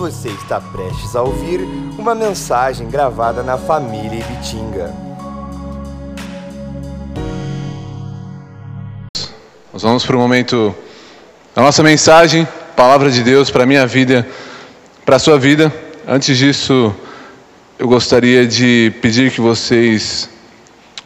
Você está prestes a ouvir uma mensagem gravada na família Ibitinga. Nós vamos para o momento da nossa mensagem, palavra de Deus para a minha vida, para a sua vida. Antes disso, eu gostaria de pedir que vocês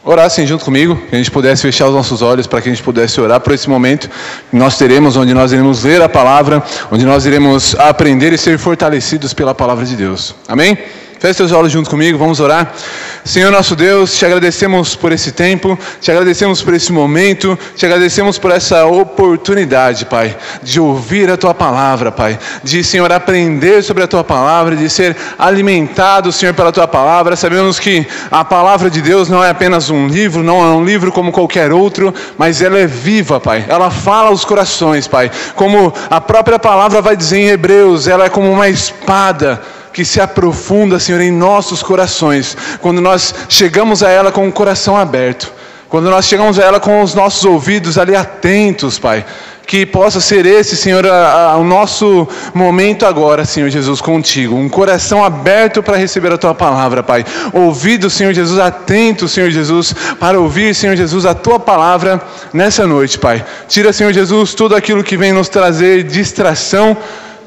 orassem junto comigo, que a gente pudesse fechar os nossos olhos para que a gente pudesse orar por esse momento que nós teremos, onde nós iremos ler a palavra, onde nós iremos aprender e ser fortalecidos pela palavra de Deus. Amém? Feche seus olhos junto comigo, vamos orar. Senhor nosso Deus, te agradecemos por esse tempo, te agradecemos por esse momento, te agradecemos por essa oportunidade, Pai, de ouvir a tua palavra, Pai, de, Senhor, aprender sobre a tua palavra, de ser alimentado, Senhor, pela tua palavra. Sabemos que a palavra de Deus não é apenas um livro, não é um livro como qualquer outro, mas ela é viva, Pai. Ela fala aos corações, Pai. Como a própria palavra vai dizer em Hebreus, ela é como uma espada que se aprofunda, Senhor, em nossos corações, quando nós chegamos a ela com o coração aberto, quando nós chegamos a ela com os nossos ouvidos ali atentos, Pai. Que possa ser esse, Senhor, a, a, o nosso momento agora, Senhor Jesus, contigo. Um coração aberto para receber a tua palavra, Pai. Ouvido, Senhor Jesus, atento, Senhor Jesus, para ouvir, Senhor Jesus, a tua palavra nessa noite, Pai. Tira, Senhor Jesus, tudo aquilo que vem nos trazer distração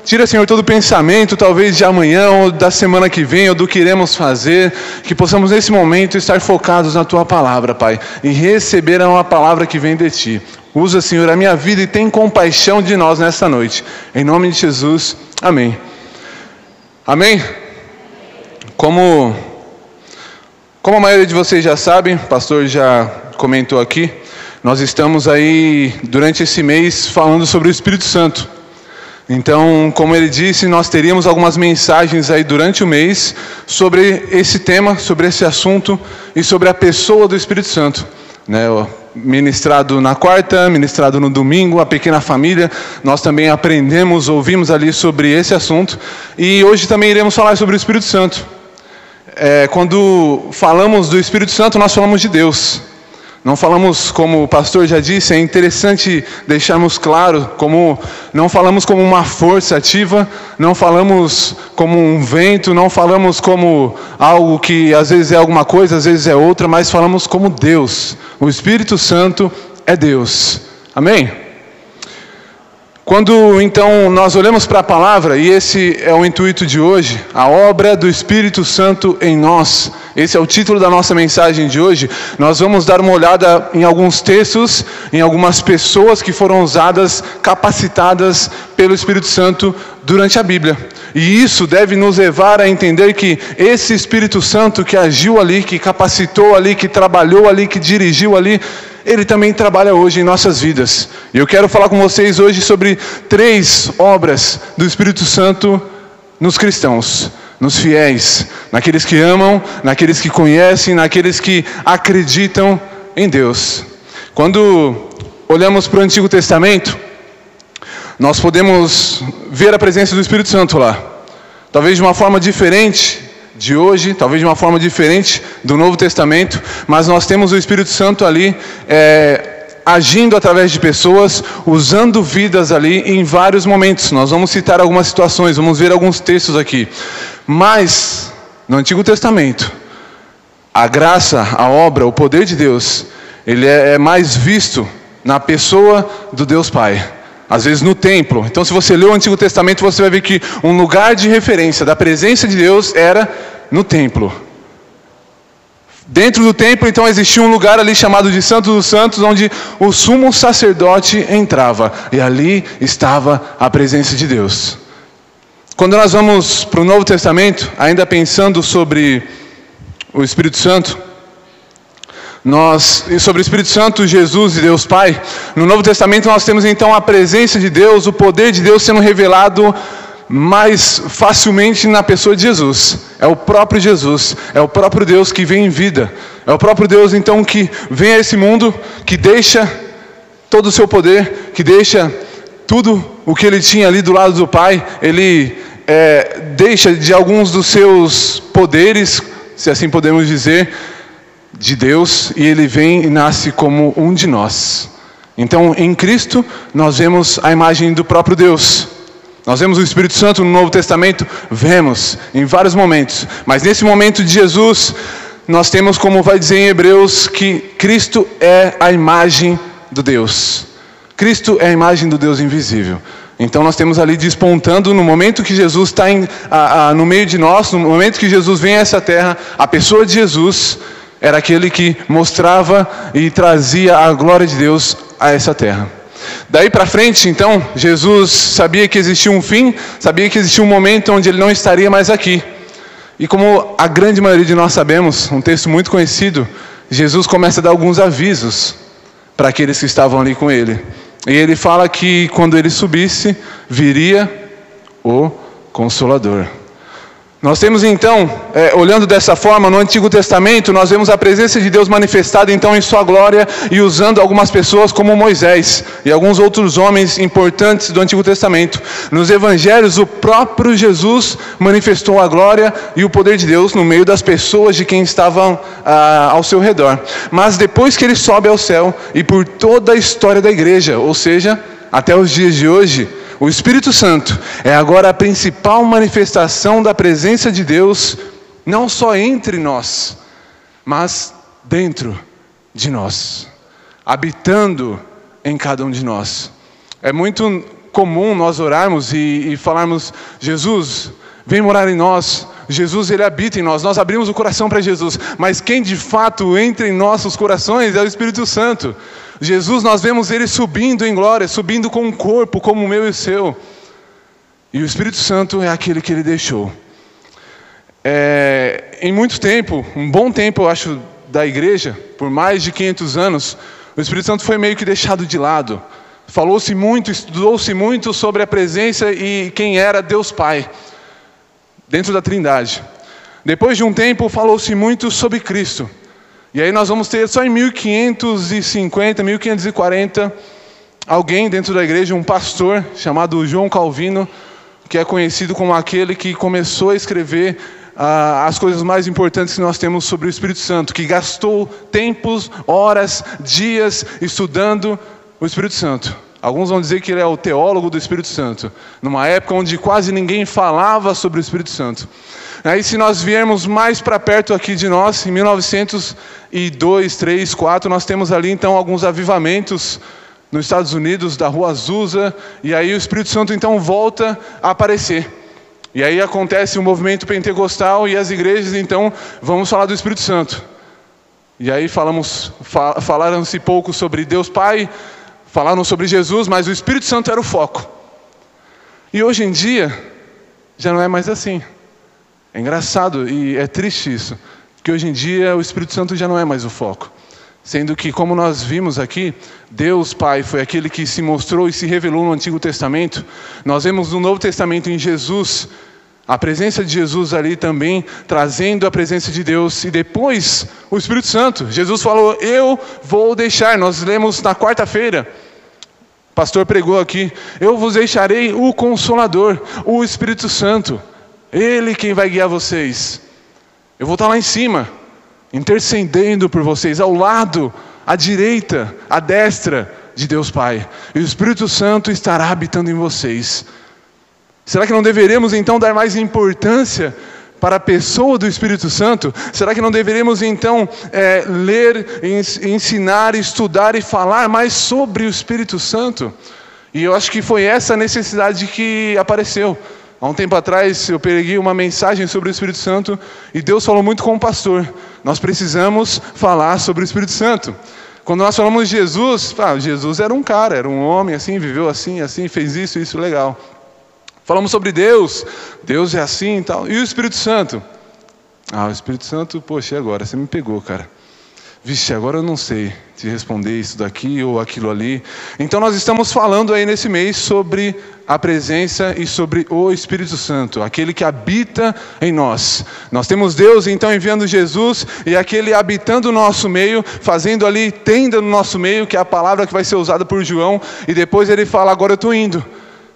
Tira, Senhor, todo pensamento, talvez de amanhã ou da semana que vem, ou do que iremos fazer, que possamos nesse momento estar focados na Tua palavra, Pai, e receber uma palavra que vem de Ti. Usa, Senhor, a minha vida e tem compaixão de nós nesta noite. Em nome de Jesus, amém. Amém? Como, como a maioria de vocês já sabem, o pastor já comentou aqui, nós estamos aí durante esse mês falando sobre o Espírito Santo. Então, como ele disse, nós teríamos algumas mensagens aí durante o mês sobre esse tema, sobre esse assunto e sobre a pessoa do Espírito Santo. Né? Ministrado na quarta, ministrado no domingo, a pequena família, nós também aprendemos, ouvimos ali sobre esse assunto. E hoje também iremos falar sobre o Espírito Santo. É, quando falamos do Espírito Santo, nós falamos de Deus. Não falamos, como o pastor já disse, é interessante deixarmos claro, como não falamos como uma força ativa, não falamos como um vento, não falamos como algo que às vezes é alguma coisa, às vezes é outra, mas falamos como Deus. O Espírito Santo é Deus. Amém? Quando então nós olhamos para a palavra, e esse é o intuito de hoje, a obra do Espírito Santo em nós, esse é o título da nossa mensagem de hoje, nós vamos dar uma olhada em alguns textos, em algumas pessoas que foram usadas, capacitadas pelo Espírito Santo durante a Bíblia. E isso deve nos levar a entender que esse Espírito Santo que agiu ali, que capacitou ali, que trabalhou ali, que dirigiu ali, ele também trabalha hoje em nossas vidas. E eu quero falar com vocês hoje sobre três obras do Espírito Santo nos cristãos, nos fiéis, naqueles que amam, naqueles que conhecem, naqueles que acreditam em Deus. Quando olhamos para o Antigo Testamento, nós podemos ver a presença do Espírito Santo lá. Talvez de uma forma diferente de hoje, talvez de uma forma diferente do Novo Testamento, mas nós temos o Espírito Santo ali é, agindo através de pessoas, usando vidas ali em vários momentos. Nós vamos citar algumas situações, vamos ver alguns textos aqui. Mas, no Antigo Testamento, a graça, a obra, o poder de Deus, ele é, é mais visto na pessoa do Deus Pai às vezes no templo. Então, se você lê o Antigo Testamento, você vai ver que um lugar de referência da presença de Deus era no templo. Dentro do templo, então, existia um lugar ali chamado de Santo dos Santos, onde o sumo sacerdote entrava, e ali estava a presença de Deus. Quando nós vamos para o Novo Testamento, ainda pensando sobre o Espírito Santo, nós, sobre o Espírito Santo, Jesus e Deus Pai, no Novo Testamento nós temos então a presença de Deus, o poder de Deus sendo revelado mais facilmente na pessoa de Jesus. É o próprio Jesus, é o próprio Deus que vem em vida. É o próprio Deus então que vem a esse mundo, que deixa todo o seu poder, que deixa tudo o que ele tinha ali do lado do Pai, ele é, deixa de alguns dos seus poderes, se assim podemos dizer, de Deus e ele vem e nasce como um de nós. Então, em Cristo, nós vemos a imagem do próprio Deus. Nós vemos o Espírito Santo no Novo Testamento? Vemos, em vários momentos. Mas nesse momento de Jesus, nós temos, como vai dizer em Hebreus, que Cristo é a imagem do Deus. Cristo é a imagem do Deus invisível. Então nós temos ali despontando no momento que Jesus está no meio de nós, no momento que Jesus vem a essa terra, a pessoa de Jesus era aquele que mostrava e trazia a glória de Deus a essa terra. Daí para frente, então, Jesus sabia que existia um fim, sabia que existia um momento onde ele não estaria mais aqui. E como a grande maioria de nós sabemos, um texto muito conhecido, Jesus começa a dar alguns avisos para aqueles que estavam ali com ele. E ele fala que quando ele subisse, viria o Consolador. Nós temos então, é, olhando dessa forma, no Antigo Testamento, nós vemos a presença de Deus manifestada então em Sua glória e usando algumas pessoas como Moisés e alguns outros homens importantes do Antigo Testamento. Nos Evangelhos, o próprio Jesus manifestou a glória e o poder de Deus no meio das pessoas de quem estavam ah, ao seu redor. Mas depois que ele sobe ao céu e por toda a história da igreja, ou seja, até os dias de hoje, o Espírito Santo é agora a principal manifestação da presença de Deus, não só entre nós, mas dentro de nós, habitando em cada um de nós. É muito comum nós orarmos e, e falarmos: Jesus, vem morar em nós. Jesus, ele habita em nós. Nós abrimos o coração para Jesus, mas quem de fato entra em nossos corações é o Espírito Santo. Jesus, nós vemos ele subindo em glória, subindo com um corpo como o meu e o seu. E o Espírito Santo é aquele que ele deixou. É, em muito tempo, um bom tempo, eu acho, da igreja, por mais de 500 anos, o Espírito Santo foi meio que deixado de lado. Falou-se muito, estudou-se muito sobre a presença e quem era Deus Pai, dentro da Trindade. Depois de um tempo, falou-se muito sobre Cristo. E aí nós vamos ter só em 1550, 1540, alguém dentro da igreja, um pastor chamado João Calvino, que é conhecido como aquele que começou a escrever ah, as coisas mais importantes que nós temos sobre o Espírito Santo, que gastou tempos, horas, dias estudando o Espírito Santo. Alguns vão dizer que ele é o teólogo do Espírito Santo, numa época onde quase ninguém falava sobre o Espírito Santo. Aí, se nós viermos mais para perto aqui de nós, em 1902, 3, 4, nós temos ali então alguns avivamentos nos Estados Unidos, da Rua Azusa, e aí o Espírito Santo então volta a aparecer. E aí acontece o um movimento pentecostal e as igrejas então vamos falar do Espírito Santo. E aí falamos, falaram-se pouco sobre Deus Pai, falaram sobre Jesus, mas o Espírito Santo era o foco. E hoje em dia já não é mais assim. É engraçado e é triste isso, porque hoje em dia o Espírito Santo já não é mais o foco. Sendo que, como nós vimos aqui, Deus Pai foi aquele que se mostrou e se revelou no Antigo Testamento. Nós vemos no Novo Testamento em Jesus, a presença de Jesus ali também, trazendo a presença de Deus. E depois, o Espírito Santo. Jesus falou: Eu vou deixar. Nós lemos na quarta-feira. O pastor pregou aqui: Eu vos deixarei o Consolador, o Espírito Santo. Ele quem vai guiar vocês. Eu vou estar lá em cima, intercedendo por vocês, ao lado, à direita, à destra de Deus Pai. E o Espírito Santo estará habitando em vocês. Será que não deveremos então dar mais importância para a pessoa do Espírito Santo? Será que não deveríamos então é, ler, ensinar, estudar e falar mais sobre o Espírito Santo? E eu acho que foi essa necessidade que apareceu. Há um tempo atrás eu peguei uma mensagem sobre o Espírito Santo e Deus falou muito com o pastor. Nós precisamos falar sobre o Espírito Santo. Quando nós falamos de Jesus, ah, Jesus era um cara, era um homem assim, viveu assim, assim, fez isso, isso, legal. Falamos sobre Deus, Deus é assim e tal. E o Espírito Santo? Ah, o Espírito Santo, poxa, agora? Você me pegou, cara. Vixe, agora eu não sei te responder isso daqui ou aquilo ali. Então nós estamos falando aí nesse mês sobre a presença e sobre o Espírito Santo, aquele que habita em nós. Nós temos Deus então enviando Jesus e aquele habitando o nosso meio, fazendo ali tenda no nosso meio, que é a palavra que vai ser usada por João, e depois ele fala: "Agora eu estou indo,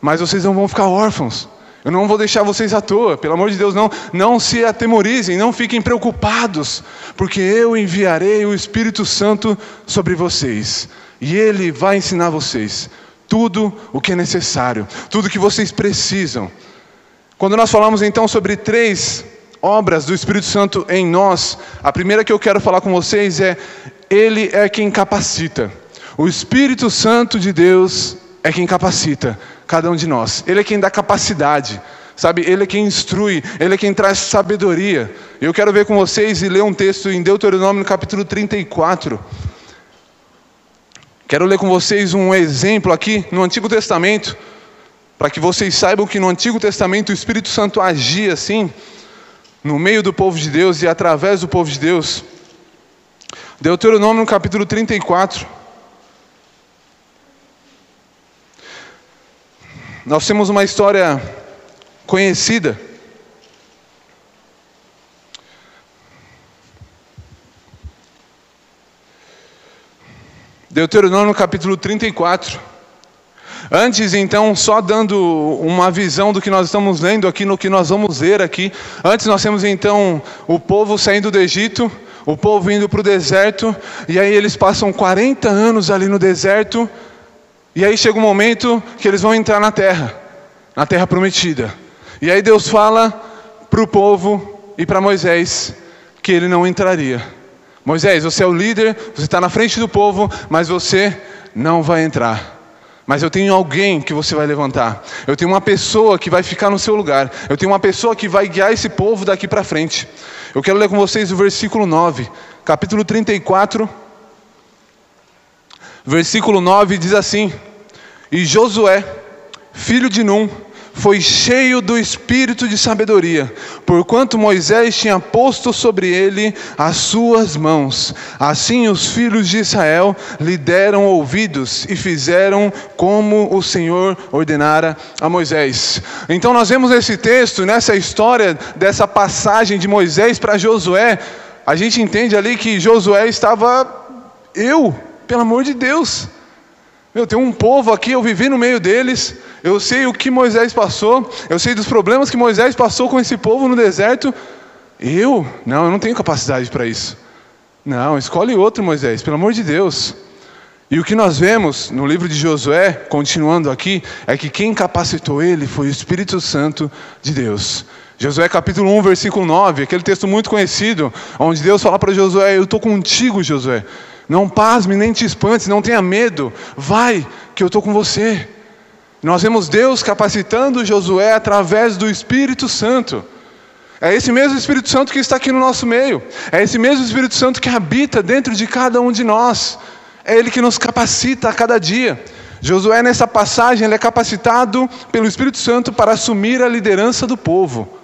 mas vocês não vão ficar órfãos". Eu não vou deixar vocês à toa, pelo amor de Deus, não, não se atemorizem, não fiquem preocupados, porque eu enviarei o Espírito Santo sobre vocês, e ele vai ensinar vocês tudo o que é necessário, tudo o que vocês precisam. Quando nós falamos então sobre três obras do Espírito Santo em nós, a primeira que eu quero falar com vocês é: Ele é quem capacita. O Espírito Santo de Deus é quem capacita cada um de nós. Ele é quem dá capacidade. Sabe, Ele é quem instrui, Ele é quem traz sabedoria. Eu quero ver com vocês e ler um texto em Deuteronômio, capítulo 34. Quero ler com vocês um exemplo aqui no Antigo Testamento, para que vocês saibam que no Antigo Testamento o Espírito Santo agia assim, no meio do povo de Deus e através do povo de Deus. Deuteronômio, capítulo 34. Nós temos uma história conhecida. Deuteronômio capítulo 34. Antes, então, só dando uma visão do que nós estamos lendo aqui, no que nós vamos ler aqui. Antes, nós temos então o povo saindo do Egito, o povo indo para o deserto, e aí eles passam 40 anos ali no deserto, e aí chega um momento que eles vão entrar na terra, na terra prometida. E aí Deus fala para o povo e para Moisés que ele não entraria. Moisés, você é o líder, você está na frente do povo, mas você não vai entrar. Mas eu tenho alguém que você vai levantar. Eu tenho uma pessoa que vai ficar no seu lugar. Eu tenho uma pessoa que vai guiar esse povo daqui para frente. Eu quero ler com vocês o versículo 9, capítulo 34. Versículo 9 diz assim: E Josué, filho de Num, foi cheio do espírito de sabedoria, porquanto Moisés tinha posto sobre ele as suas mãos. Assim os filhos de Israel lhe deram ouvidos e fizeram como o Senhor ordenara a Moisés. Então nós vemos nesse texto, nessa história dessa passagem de Moisés para Josué, a gente entende ali que Josué estava eu, pelo amor de Deus. Meu, tem um povo aqui, eu vivi no meio deles, eu sei o que Moisés passou, eu sei dos problemas que Moisés passou com esse povo no deserto. Eu? Não, eu não tenho capacidade para isso. Não, escolhe outro, Moisés, pelo amor de Deus. E o que nós vemos no livro de Josué, continuando aqui, é que quem capacitou ele foi o Espírito Santo de Deus. Josué capítulo 1, versículo 9, aquele texto muito conhecido, onde Deus fala para Josué: Eu estou contigo, Josué. Não pasme, nem te espantes, não tenha medo. Vai, que eu estou com você. Nós vemos Deus capacitando Josué através do Espírito Santo. É esse mesmo Espírito Santo que está aqui no nosso meio. É esse mesmo Espírito Santo que habita dentro de cada um de nós. É Ele que nos capacita a cada dia. Josué, nessa passagem, ele é capacitado pelo Espírito Santo para assumir a liderança do povo.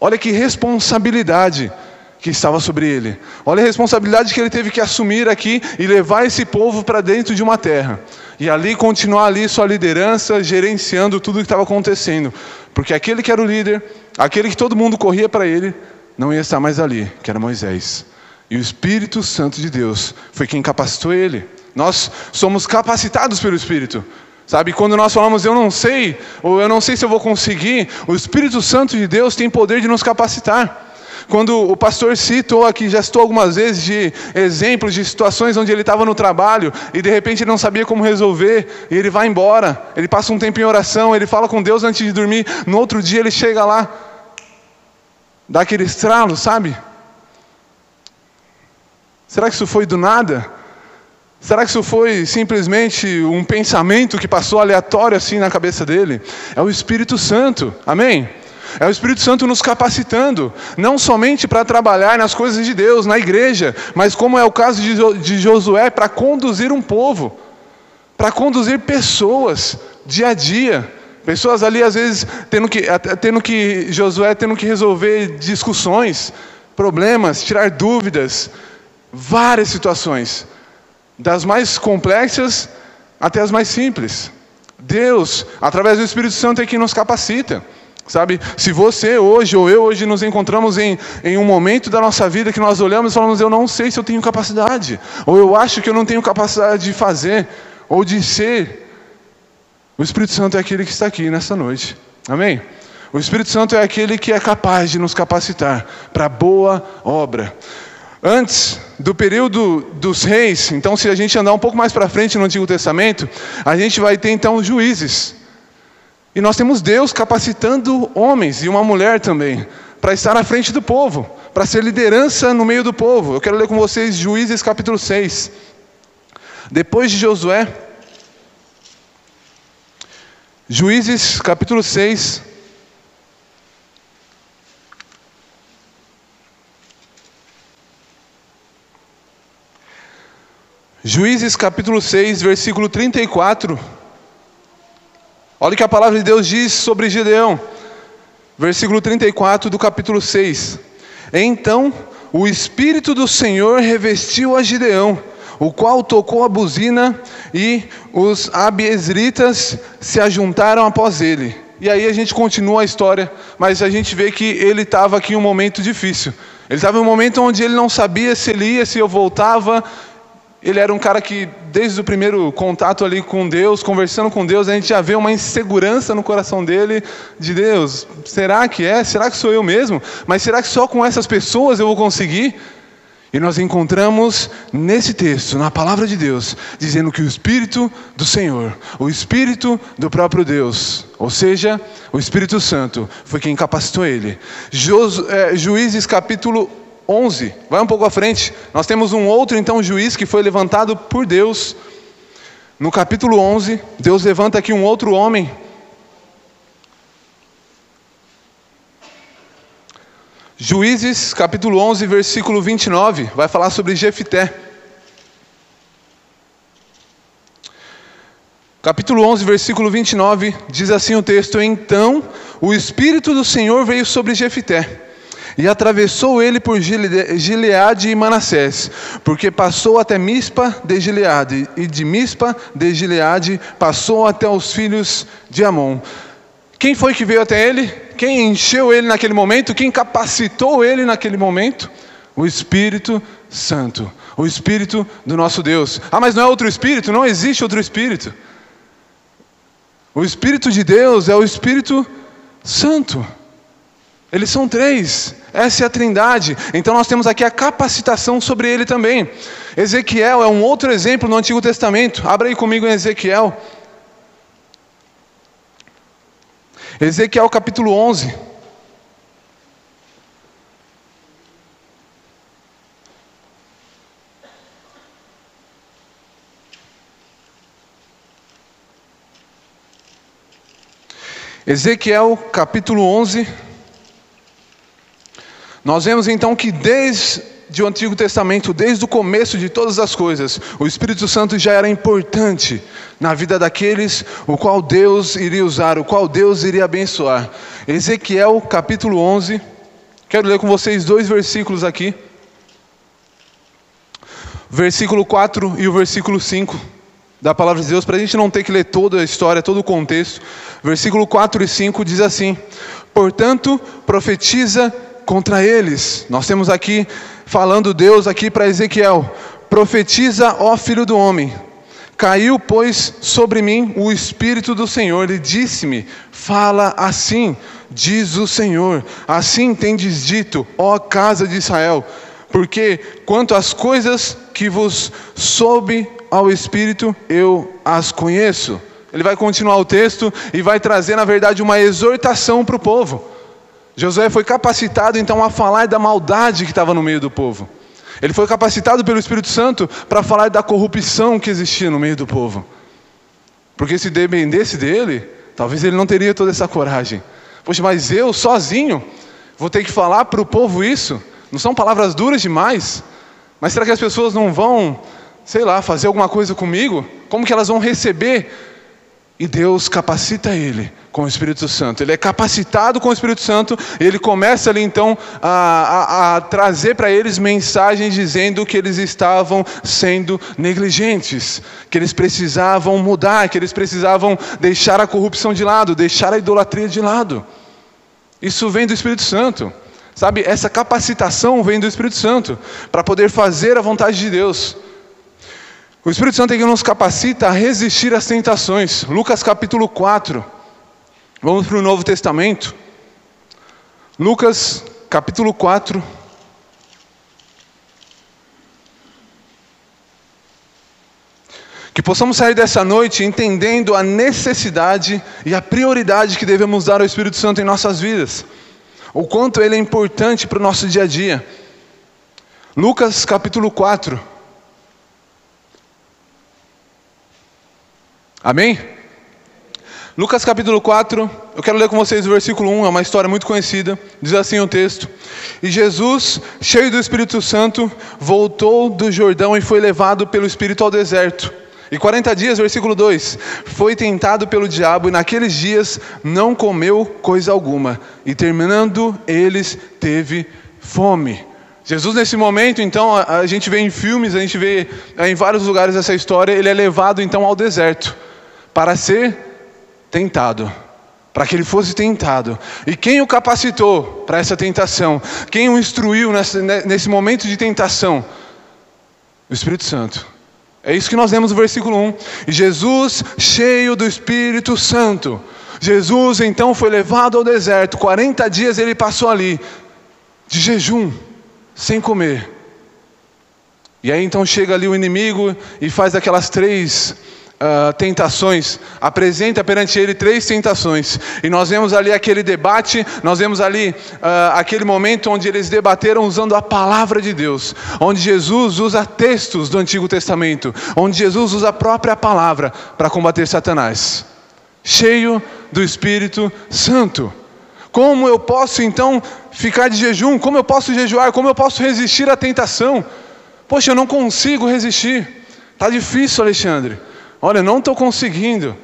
Olha que responsabilidade que estava sobre ele. Olha a responsabilidade que ele teve que assumir aqui e levar esse povo para dentro de uma terra. E ali continuar ali sua liderança, gerenciando tudo o que estava acontecendo. Porque aquele que era o líder, aquele que todo mundo corria para ele, não ia estar mais ali, que era Moisés. E o Espírito Santo de Deus foi quem capacitou ele. Nós somos capacitados pelo Espírito. Sabe, quando nós falamos eu não sei, ou eu não sei se eu vou conseguir, o Espírito Santo de Deus tem poder de nos capacitar. Quando o pastor citou aqui, já citou algumas vezes de exemplos de situações onde ele estava no trabalho e de repente ele não sabia como resolver e ele vai embora. Ele passa um tempo em oração, ele fala com Deus antes de dormir. No outro dia ele chega lá, dá aquele estralo, sabe? Será que isso foi do nada? Será que isso foi simplesmente um pensamento que passou aleatório assim na cabeça dele? É o Espírito Santo, amém? É o Espírito Santo nos capacitando, não somente para trabalhar nas coisas de Deus, na igreja, mas como é o caso de Josué, para conduzir um povo, para conduzir pessoas dia a dia. Pessoas ali, às vezes, tendo que, tendo que, Josué tendo que resolver discussões, problemas, tirar dúvidas, várias situações, das mais complexas até as mais simples. Deus, através do Espírito Santo, é quem nos capacita. Sabe, se você hoje ou eu hoje nos encontramos em, em um momento da nossa vida que nós olhamos e falamos, eu não sei se eu tenho capacidade, ou eu acho que eu não tenho capacidade de fazer, ou de ser, o Espírito Santo é aquele que está aqui nessa noite, amém? O Espírito Santo é aquele que é capaz de nos capacitar para boa obra. Antes do período dos reis, então se a gente andar um pouco mais para frente no Antigo Testamento, a gente vai ter então juízes. E nós temos Deus capacitando homens e uma mulher também para estar à frente do povo, para ser liderança no meio do povo. Eu quero ler com vocês Juízes capítulo 6. Depois de Josué, Juízes capítulo 6, Juízes capítulo 6, versículo 34. Olha o que a palavra de Deus diz sobre Gideão. Versículo 34 do capítulo 6. Então o Espírito do Senhor revestiu a Gideão, o qual tocou a buzina e os abiesritas se ajuntaram após ele. E aí a gente continua a história, mas a gente vê que ele estava aqui em um momento difícil. Ele estava em um momento onde ele não sabia se ele ia, se eu voltava, ele era um cara que, desde o primeiro contato ali com Deus, conversando com Deus, a gente já vê uma insegurança no coração dele de Deus. Será que é? Será que sou eu mesmo? Mas será que só com essas pessoas eu vou conseguir? E nós encontramos nesse texto, na palavra de Deus, dizendo que o Espírito do Senhor, o Espírito do próprio Deus, ou seja, o Espírito Santo, foi quem capacitou ele. É, Juízes capítulo 11, vai um pouco à frente, nós temos um outro então juiz que foi levantado por Deus. No capítulo 11, Deus levanta aqui um outro homem. Juízes, capítulo 11, versículo 29, vai falar sobre Jefité. Capítulo 11, versículo 29, diz assim o texto: Então o Espírito do Senhor veio sobre Jefité e atravessou ele por Gileade e Manassés, porque passou até Mispa de Gileade, e de Mispa de Gileade passou até os filhos de Amon. Quem foi que veio até ele? Quem encheu ele naquele momento? Quem capacitou ele naquele momento? O Espírito Santo, o Espírito do nosso Deus. Ah, mas não é outro Espírito? Não existe outro Espírito. O Espírito de Deus é o Espírito Santo. Eles são três, essa é a trindade. Então nós temos aqui a capacitação sobre ele também. Ezequiel é um outro exemplo no Antigo Testamento. Abra aí comigo em Ezequiel. Ezequiel capítulo 11. Ezequiel capítulo 11. Nós vemos então que desde o Antigo Testamento, desde o começo de todas as coisas, o Espírito Santo já era importante na vida daqueles o qual Deus iria usar, o qual Deus iria abençoar. Ezequiel capítulo 11, quero ler com vocês dois versículos aqui. Versículo 4 e o versículo 5 da palavra de Deus, para a gente não ter que ler toda a história, todo o contexto. Versículo 4 e 5 diz assim: Portanto, profetiza contra eles. Nós temos aqui falando Deus aqui para Ezequiel: profetiza, ó filho do homem. Caiu, pois, sobre mim o Espírito do Senhor e disse-me: Fala assim, diz o Senhor. Assim tendes dito, ó casa de Israel, porque quanto às coisas que vos soube ao Espírito, eu as conheço. Ele vai continuar o texto e vai trazer, na verdade, uma exortação para o povo. Josué foi capacitado então a falar da maldade que estava no meio do povo. Ele foi capacitado pelo Espírito Santo para falar da corrupção que existia no meio do povo. Porque se dependesse dele, talvez ele não teria toda essa coragem. Poxa, mas eu sozinho vou ter que falar para o povo isso? Não são palavras duras demais? Mas será que as pessoas não vão, sei lá, fazer alguma coisa comigo? Como que elas vão receber e Deus capacita ele com o Espírito Santo. Ele é capacitado com o Espírito Santo. Ele começa ali então a, a, a trazer para eles mensagens dizendo que eles estavam sendo negligentes, que eles precisavam mudar, que eles precisavam deixar a corrupção de lado, deixar a idolatria de lado. Isso vem do Espírito Santo. Sabe, essa capacitação vem do Espírito Santo para poder fazer a vontade de Deus. O Espírito Santo é que nos capacita a resistir às tentações. Lucas capítulo 4. Vamos para o Novo Testamento. Lucas capítulo 4. Que possamos sair dessa noite entendendo a necessidade e a prioridade que devemos dar ao Espírito Santo em nossas vidas. O quanto ele é importante para o nosso dia a dia. Lucas capítulo 4. Amém? Lucas capítulo 4, eu quero ler com vocês o versículo 1, é uma história muito conhecida. Diz assim o texto: E Jesus, cheio do Espírito Santo, voltou do Jordão e foi levado pelo Espírito ao deserto. E 40 dias, versículo 2: Foi tentado pelo diabo e naqueles dias não comeu coisa alguma, e terminando eles, teve fome. Jesus, nesse momento, então, a, a gente vê em filmes, a gente vê é, em vários lugares essa história, ele é levado então ao deserto para ser tentado, para que ele fosse tentado. E quem o capacitou para essa tentação? Quem o instruiu nesse, momento de tentação? O Espírito Santo. É isso que nós vemos no versículo 1. E Jesus, cheio do Espírito Santo. Jesus então foi levado ao deserto, 40 dias ele passou ali, de jejum, sem comer. E aí então chega ali o inimigo e faz aquelas três uh, tentações, apresenta perante ele três tentações. E nós vemos ali aquele debate, nós vemos ali uh, aquele momento onde eles debateram usando a palavra de Deus, onde Jesus usa textos do Antigo Testamento, onde Jesus usa a própria palavra para combater Satanás, cheio do Espírito Santo. Como eu posso então ficar de jejum? Como eu posso jejuar? Como eu posso resistir à tentação? Poxa, eu não consigo resistir. Está difícil, Alexandre. Olha, eu não estou conseguindo.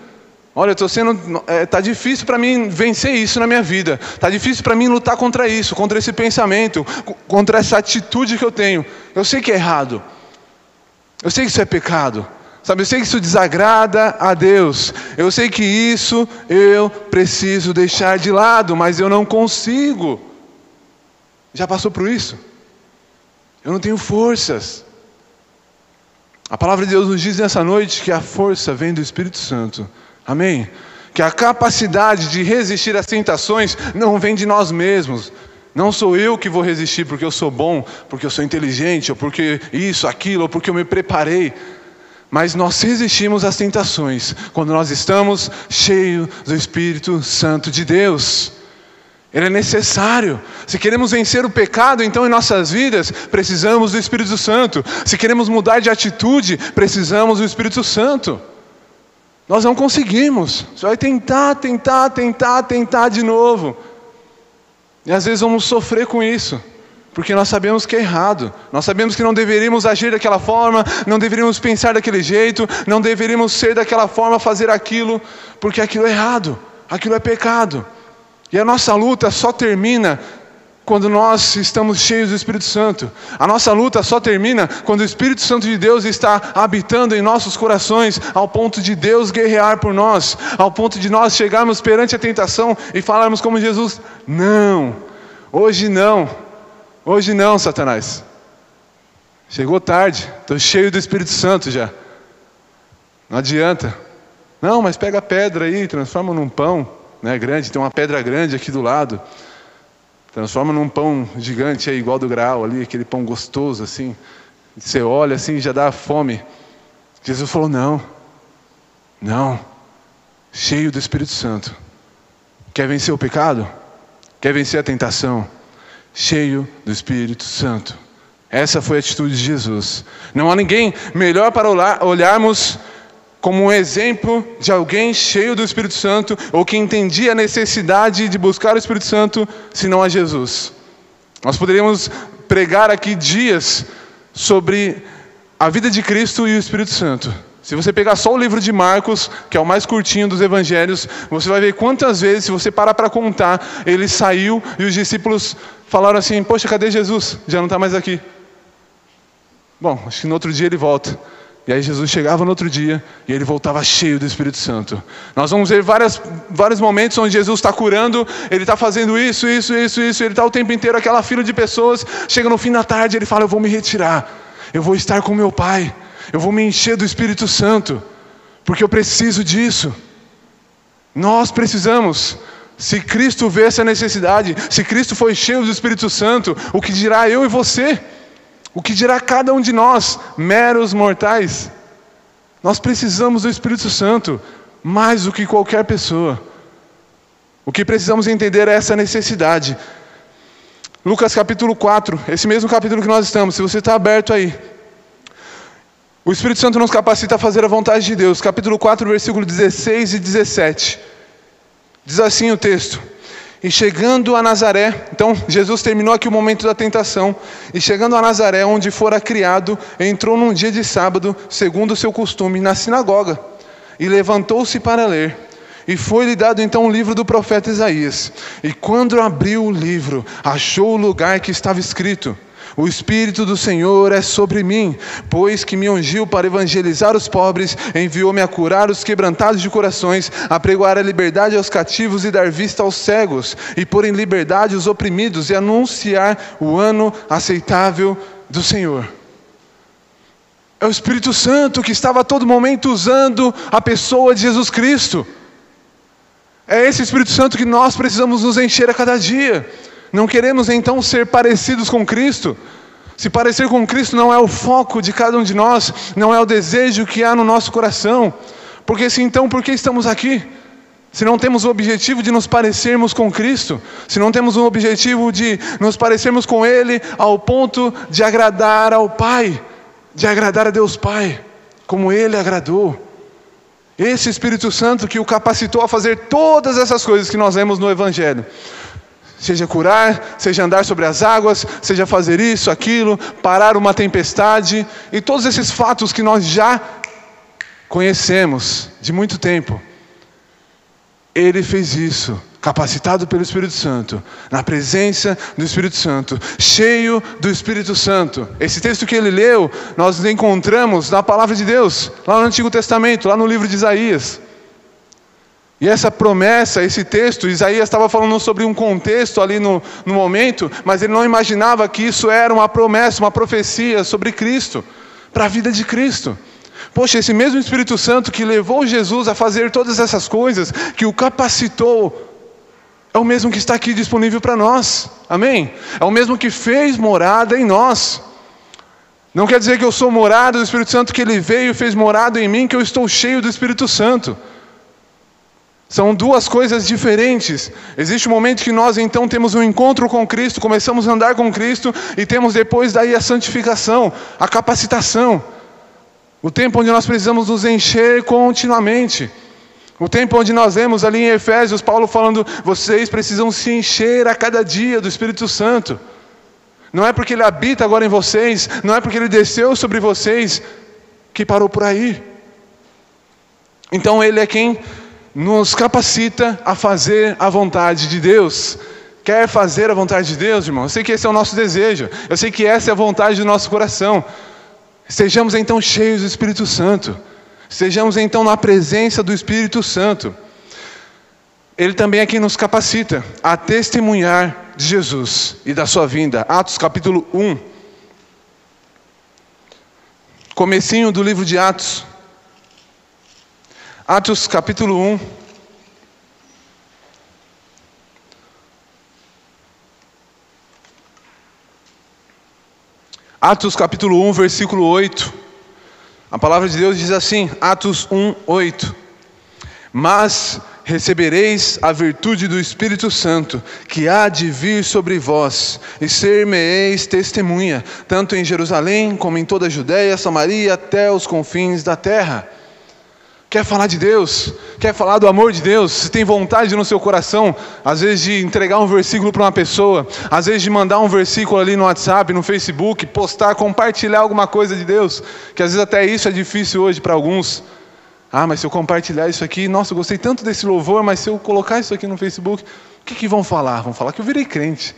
Olha, estou sendo, está é, difícil para mim vencer isso na minha vida. Está difícil para mim lutar contra isso, contra esse pensamento, contra essa atitude que eu tenho. Eu sei que é errado. Eu sei que isso é pecado. Sabe, eu sei que isso desagrada a Deus. Eu sei que isso eu preciso deixar de lado, mas eu não consigo. Já passou por isso? Eu não tenho forças. A palavra de Deus nos diz nessa noite que a força vem do Espírito Santo. Amém? Que a capacidade de resistir às tentações não vem de nós mesmos. Não sou eu que vou resistir porque eu sou bom, porque eu sou inteligente, ou porque isso, aquilo, ou porque eu me preparei. Mas nós resistimos às tentações quando nós estamos cheios do Espírito Santo de Deus. Ele é necessário. Se queremos vencer o pecado, então em nossas vidas, precisamos do Espírito Santo. Se queremos mudar de atitude, precisamos do Espírito Santo. Nós não conseguimos. Você vai tentar, tentar, tentar, tentar de novo. E às vezes vamos sofrer com isso, porque nós sabemos que é errado. Nós sabemos que não deveríamos agir daquela forma, não deveríamos pensar daquele jeito, não deveríamos ser daquela forma, fazer aquilo, porque aquilo é errado, aquilo é pecado. E a nossa luta só termina quando nós estamos cheios do Espírito Santo. A nossa luta só termina quando o Espírito Santo de Deus está habitando em nossos corações, ao ponto de Deus guerrear por nós, ao ponto de nós chegarmos perante a tentação e falarmos como Jesus: Não, hoje não, hoje não, Satanás. Chegou tarde, estou cheio do Espírito Santo já. Não adianta. Não, mas pega a pedra aí, transforma num pão né, grande, tem uma pedra grande aqui do lado. Transforma num pão gigante aí, igual do grau ali, aquele pão gostoso assim. Você olha assim, já dá fome. Jesus falou: não, não, cheio do Espírito Santo. Quer vencer o pecado? Quer vencer a tentação? Cheio do Espírito Santo. Essa foi a atitude de Jesus. Não há ninguém melhor para olharmos como um exemplo de alguém cheio do Espírito Santo ou que entendia a necessidade de buscar o Espírito Santo, senão a Jesus. Nós poderíamos pregar aqui dias sobre a vida de Cristo e o Espírito Santo. Se você pegar só o livro de Marcos, que é o mais curtinho dos evangelhos, você vai ver quantas vezes, se você parar para contar, ele saiu e os discípulos falaram assim: Poxa, cadê Jesus? Já não está mais aqui. Bom, acho que no outro dia ele volta. E aí Jesus chegava no outro dia e ele voltava cheio do Espírito Santo. Nós vamos ver várias, vários momentos onde Jesus está curando, ele está fazendo isso, isso, isso, isso, ele está o tempo inteiro aquela fila de pessoas. Chega no fim da tarde, ele fala: Eu vou me retirar, eu vou estar com meu Pai, eu vou me encher do Espírito Santo, porque eu preciso disso. Nós precisamos. Se Cristo vê essa necessidade, se Cristo foi cheio do Espírito Santo, o que dirá eu e você? O que dirá cada um de nós, meros mortais? Nós precisamos do Espírito Santo mais do que qualquer pessoa. O que precisamos entender é essa necessidade. Lucas capítulo 4, esse mesmo capítulo que nós estamos, se você está aberto aí. O Espírito Santo nos capacita a fazer a vontade de Deus. Capítulo 4, versículo 16 e 17. Diz assim o texto. E chegando a Nazaré, então Jesus terminou aqui o momento da tentação. E chegando a Nazaré, onde fora criado, entrou num dia de sábado, segundo o seu costume, na sinagoga. E levantou-se para ler. E foi-lhe dado então o livro do profeta Isaías. E quando abriu o livro, achou o lugar que estava escrito: o Espírito do Senhor é sobre mim, pois que me ungiu para evangelizar os pobres, enviou-me a curar os quebrantados de corações, a pregoar a liberdade aos cativos e dar vista aos cegos, e pôr em liberdade os oprimidos, e anunciar o ano aceitável do Senhor. É o Espírito Santo que estava a todo momento usando a pessoa de Jesus Cristo. É esse Espírito Santo que nós precisamos nos encher a cada dia. Não queremos então ser parecidos com Cristo. Se parecer com Cristo não é o foco de cada um de nós, não é o desejo que há no nosso coração. Porque se então, por que estamos aqui? Se não temos o objetivo de nos parecermos com Cristo, se não temos o objetivo de nos parecermos com Ele ao ponto de agradar ao Pai, de agradar a Deus Pai, como Ele agradou. Esse Espírito Santo que o capacitou a fazer todas essas coisas que nós vemos no Evangelho. Seja curar, seja andar sobre as águas, seja fazer isso, aquilo, parar uma tempestade e todos esses fatos que nós já conhecemos de muito tempo. Ele fez isso, capacitado pelo Espírito Santo, na presença do Espírito Santo, cheio do Espírito Santo. Esse texto que ele leu, nós encontramos na palavra de Deus, lá no Antigo Testamento, lá no livro de Isaías. E essa promessa, esse texto, Isaías estava falando sobre um contexto ali no, no momento, mas ele não imaginava que isso era uma promessa, uma profecia sobre Cristo, para a vida de Cristo. Poxa, esse mesmo Espírito Santo que levou Jesus a fazer todas essas coisas, que o capacitou, é o mesmo que está aqui disponível para nós, amém? É o mesmo que fez morada em nós. Não quer dizer que eu sou morada do Espírito Santo, que ele veio e fez morada em mim, que eu estou cheio do Espírito Santo. São duas coisas diferentes. Existe um momento que nós então temos um encontro com Cristo, começamos a andar com Cristo e temos depois daí a santificação, a capacitação. O tempo onde nós precisamos nos encher continuamente. O tempo onde nós vemos ali em Efésios Paulo falando: vocês precisam se encher a cada dia do Espírito Santo. Não é porque ele habita agora em vocês, não é porque ele desceu sobre vocês que parou por aí. Então ele é quem nos capacita a fazer a vontade de Deus. Quer fazer a vontade de Deus, irmão? Eu sei que esse é o nosso desejo, eu sei que essa é a vontade do nosso coração. Sejamos então cheios do Espírito Santo, sejamos então na presença do Espírito Santo. Ele também é quem nos capacita a testemunhar de Jesus e da sua vinda. Atos capítulo 1. Comecinho do livro de Atos. Atos capítulo 1. Atos capítulo 1, versículo 8. A palavra de Deus diz assim: Atos 1, 8. Mas recebereis a virtude do Espírito Santo, que há de vir sobre vós, e ser-me-eis testemunha, tanto em Jerusalém como em toda a Judéia, Samaria, até os confins da terra. Quer falar de Deus? Quer falar do amor de Deus? Se tem vontade no seu coração, às vezes de entregar um versículo para uma pessoa, às vezes de mandar um versículo ali no WhatsApp, no Facebook, postar, compartilhar alguma coisa de Deus, que às vezes até isso é difícil hoje para alguns. Ah, mas se eu compartilhar isso aqui, nossa, eu gostei tanto desse louvor, mas se eu colocar isso aqui no Facebook, o que, que vão falar? Vão falar que eu virei crente.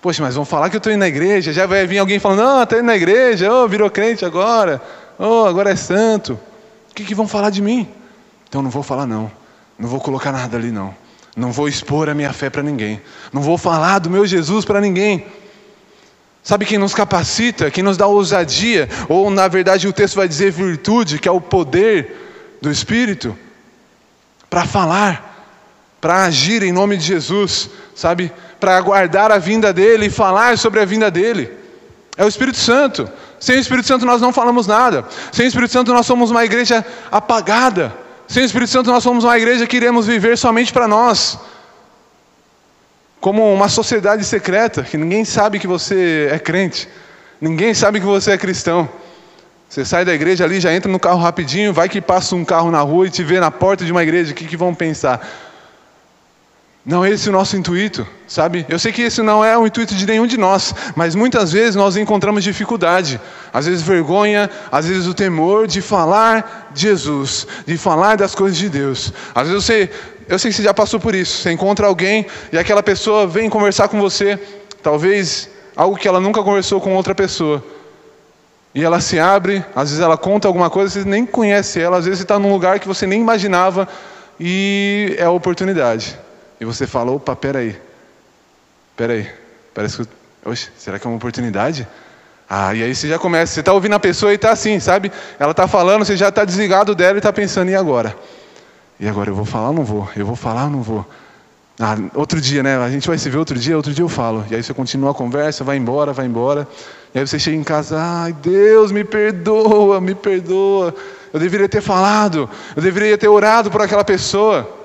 Poxa, mas vão falar que eu estou indo na igreja, já vai vir alguém falando, não, está indo na igreja, oh, virou crente agora, oh, agora é santo. O que, que vão falar de mim? Então não vou falar não. Não vou colocar nada ali não. Não vou expor a minha fé para ninguém. Não vou falar do meu Jesus para ninguém. Sabe quem nos capacita, quem nos dá ousadia, ou na verdade o texto vai dizer virtude, que é o poder do Espírito, para falar, para agir em nome de Jesus, sabe? Para aguardar a vinda dele e falar sobre a vinda dele. É o Espírito Santo. Sem o Espírito Santo nós não falamos nada. Sem o Espírito Santo nós somos uma igreja apagada. Sem o Espírito Santo nós somos uma igreja que iremos viver somente para nós. Como uma sociedade secreta, que ninguém sabe que você é crente. Ninguém sabe que você é cristão. Você sai da igreja ali, já entra no carro rapidinho, vai que passa um carro na rua e te vê na porta de uma igreja, o que, que vão pensar? Não esse é o nosso intuito, sabe? Eu sei que esse não é o intuito de nenhum de nós, mas muitas vezes nós encontramos dificuldade, às vezes vergonha, às vezes o temor de falar de Jesus, de falar das coisas de Deus. Às vezes você, eu sei que você já passou por isso, você encontra alguém e aquela pessoa vem conversar com você, talvez algo que ela nunca conversou com outra pessoa. E ela se abre, às vezes ela conta alguma coisa, você nem conhece ela, às vezes você está num lugar que você nem imaginava e é a oportunidade. E você fala, opa, peraí, peraí, parece que, oxe, será que é uma oportunidade? Ah, e aí você já começa, você está ouvindo a pessoa e está assim, sabe? Ela está falando, você já está desligado dela e está pensando, e agora? E agora, eu vou falar ou não vou? Eu vou falar ou não vou? Ah, outro dia, né? A gente vai se ver outro dia, outro dia eu falo. E aí você continua a conversa, vai embora, vai embora. E aí você chega em casa, ai Deus, me perdoa, me perdoa. Eu deveria ter falado, eu deveria ter orado por aquela pessoa.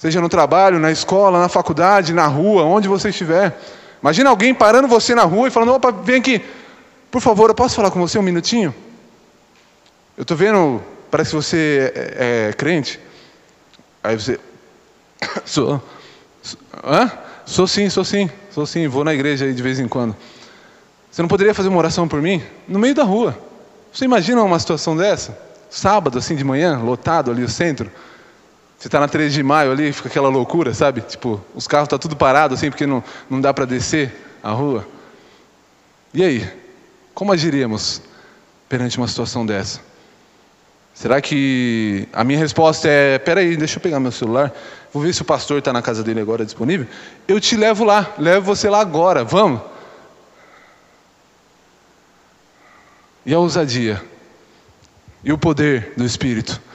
Seja no trabalho, na escola, na faculdade, na rua, onde você estiver. Imagina alguém parando você na rua e falando, opa, vem aqui, por favor, eu posso falar com você um minutinho? Eu estou vendo, parece que você é, é crente. Aí você, sou, hã? Sou sim, sou sim, sou sim, vou na igreja aí de vez em quando. Você não poderia fazer uma oração por mim? No meio da rua. Você imagina uma situação dessa? Sábado, assim, de manhã, lotado ali o centro. Você está na 3 de maio ali, fica aquela loucura, sabe? Tipo, os carros estão tá tudo parado assim, porque não, não dá para descer a rua. E aí? Como agiríamos perante uma situação dessa? Será que a minha resposta é: peraí, deixa eu pegar meu celular, vou ver se o pastor está na casa dele agora disponível. Eu te levo lá, levo você lá agora, vamos. E a ousadia? E o poder do Espírito?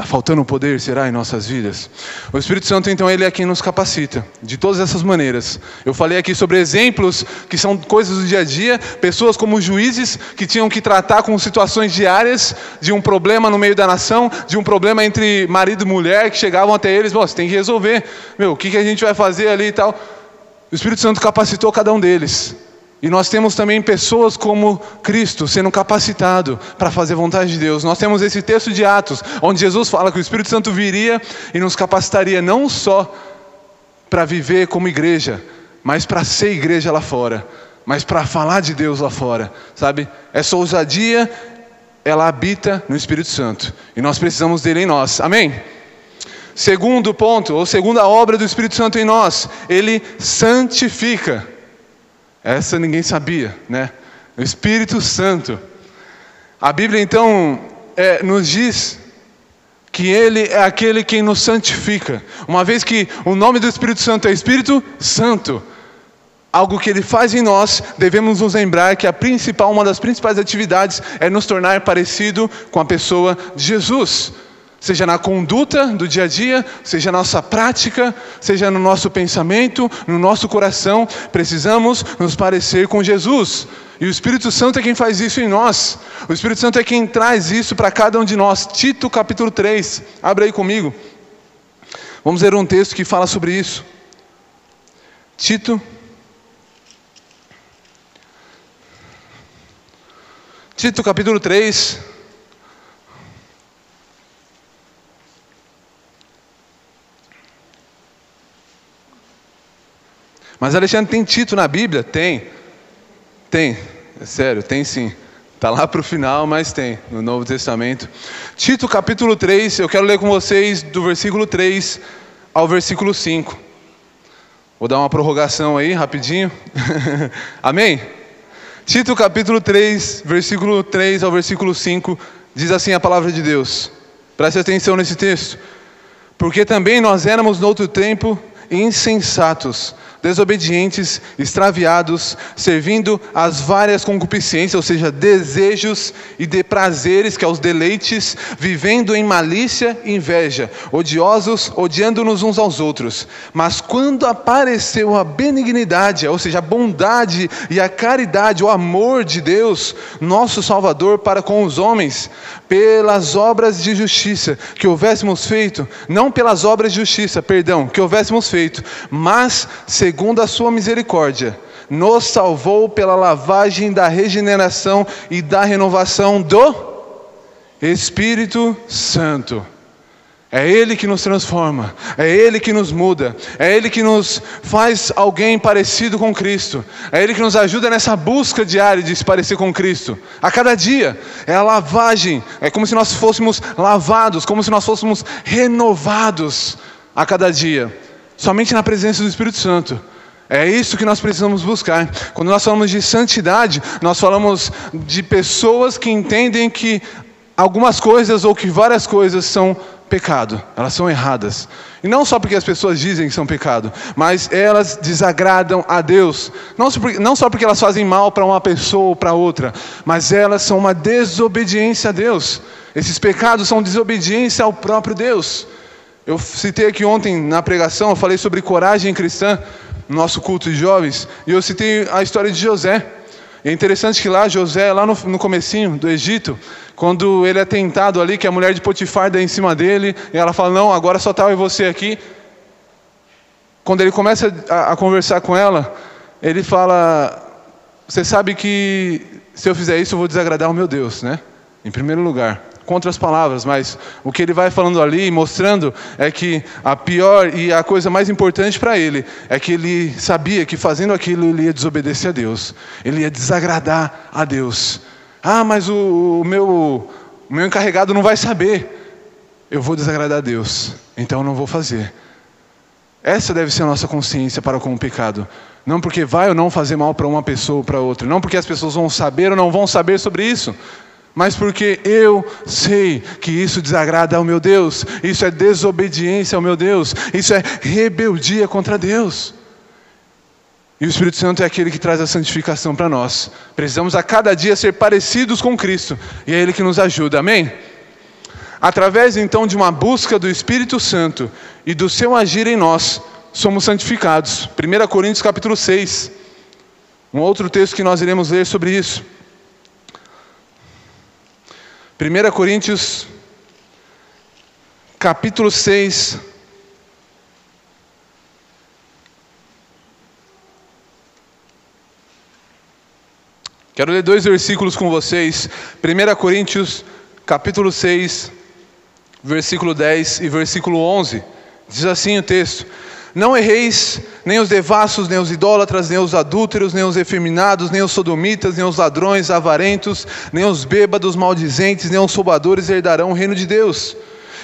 Está faltando poder, será, em nossas vidas? O Espírito Santo, então, ele é quem nos capacita, de todas essas maneiras. Eu falei aqui sobre exemplos que são coisas do dia a dia, pessoas como juízes que tinham que tratar com situações diárias de um problema no meio da nação, de um problema entre marido e mulher, que chegavam até eles, você tem que resolver, meu, o que, que a gente vai fazer ali e tal. O Espírito Santo capacitou cada um deles. E nós temos também pessoas como Cristo sendo capacitado para fazer a vontade de Deus. Nós temos esse texto de Atos, onde Jesus fala que o Espírito Santo viria e nos capacitaria não só para viver como igreja, mas para ser igreja lá fora, mas para falar de Deus lá fora, sabe? Essa ousadia, ela habita no Espírito Santo e nós precisamos dele em nós. Amém? Segundo ponto, ou segunda obra do Espírito Santo em nós, ele santifica. Essa ninguém sabia, né? O Espírito Santo. A Bíblia então é, nos diz que Ele é aquele quem nos santifica. Uma vez que o nome do Espírito Santo é Espírito Santo, algo que Ele faz em nós, devemos nos lembrar que a principal, uma das principais atividades é nos tornar parecido com a pessoa de Jesus seja na conduta do dia a dia, seja na nossa prática, seja no nosso pensamento, no nosso coração, precisamos nos parecer com Jesus. E o Espírito Santo é quem faz isso em nós. O Espírito Santo é quem traz isso para cada um de nós. Tito capítulo 3, abre aí comigo. Vamos ler um texto que fala sobre isso. Tito. Tito capítulo 3. Mas Alexandre, tem Tito na Bíblia? Tem. Tem. É sério, tem sim. Está lá para o final, mas tem, no Novo Testamento. Tito capítulo 3, eu quero ler com vocês do versículo 3 ao versículo 5. Vou dar uma prorrogação aí, rapidinho. Amém? Tito capítulo 3, versículo 3 ao versículo 5, diz assim a palavra de Deus. Preste atenção nesse texto. Porque também nós éramos no outro tempo insensatos desobedientes, extraviados, servindo às várias concupiscências, ou seja, desejos e de prazeres, que é os deleites, vivendo em malícia e inveja, odiosos, odiando-nos uns aos outros. Mas quando apareceu a benignidade, ou seja, a bondade e a caridade, o amor de Deus, nosso Salvador para com os homens, pelas obras de justiça que houvéssemos feito, não pelas obras de justiça, perdão, que houvéssemos feito, mas segundo a sua misericórdia, nos salvou pela lavagem da regeneração e da renovação do Espírito Santo. É Ele que nos transforma, é Ele que nos muda, é Ele que nos faz alguém parecido com Cristo, é Ele que nos ajuda nessa busca diária de se parecer com Cristo. A cada dia é a lavagem, é como se nós fôssemos lavados, como se nós fôssemos renovados a cada dia, somente na presença do Espírito Santo. É isso que nós precisamos buscar. Quando nós falamos de santidade, nós falamos de pessoas que entendem que algumas coisas ou que várias coisas são pecado, elas são erradas. E não só porque as pessoas dizem que são pecado, mas elas desagradam a Deus. Não, não só porque elas fazem mal para uma pessoa ou para outra, mas elas são uma desobediência a Deus. Esses pecados são desobediência ao próprio Deus. Eu citei aqui ontem na pregação, eu falei sobre coragem cristã no nosso culto de jovens, e eu citei a história de José. É interessante que lá, José, lá no, no comecinho do Egito, quando ele é tentado ali, que a mulher de Potifar dá em cima dele, e ela fala, não, agora só está eu e você aqui. Quando ele começa a, a conversar com ela, ele fala, você sabe que se eu fizer isso eu vou desagradar o meu Deus, né? Em primeiro lugar com outras palavras, mas o que ele vai falando ali, mostrando, é que a pior e a coisa mais importante para ele é que ele sabia que fazendo aquilo ele ia desobedecer a Deus, ele ia desagradar a Deus. Ah, mas o, o meu, o meu encarregado não vai saber. Eu vou desagradar a Deus, então eu não vou fazer. Essa deve ser a nossa consciência para com o pecado. Não porque vai ou não fazer mal para uma pessoa ou para outra. Não porque as pessoas vão saber ou não vão saber sobre isso mas porque eu sei que isso desagrada ao meu Deus, isso é desobediência ao meu Deus, isso é rebeldia contra Deus. E o Espírito Santo é aquele que traz a santificação para nós. Precisamos a cada dia ser parecidos com Cristo, e é Ele que nos ajuda, amém? Através então de uma busca do Espírito Santo e do seu agir em nós, somos santificados. 1 Coríntios capítulo 6, um outro texto que nós iremos ler sobre isso. 1 Coríntios, capítulo 6. Quero ler dois versículos com vocês. 1 Coríntios, capítulo 6, versículo 10 e versículo 11. Diz assim o texto: não erreis, nem os devassos, nem os idólatras, nem os adúlteros, nem os efeminados, nem os sodomitas, nem os ladrões, avarentos, nem os bêbados, maldizentes, nem os roubadores herdarão o reino de Deus.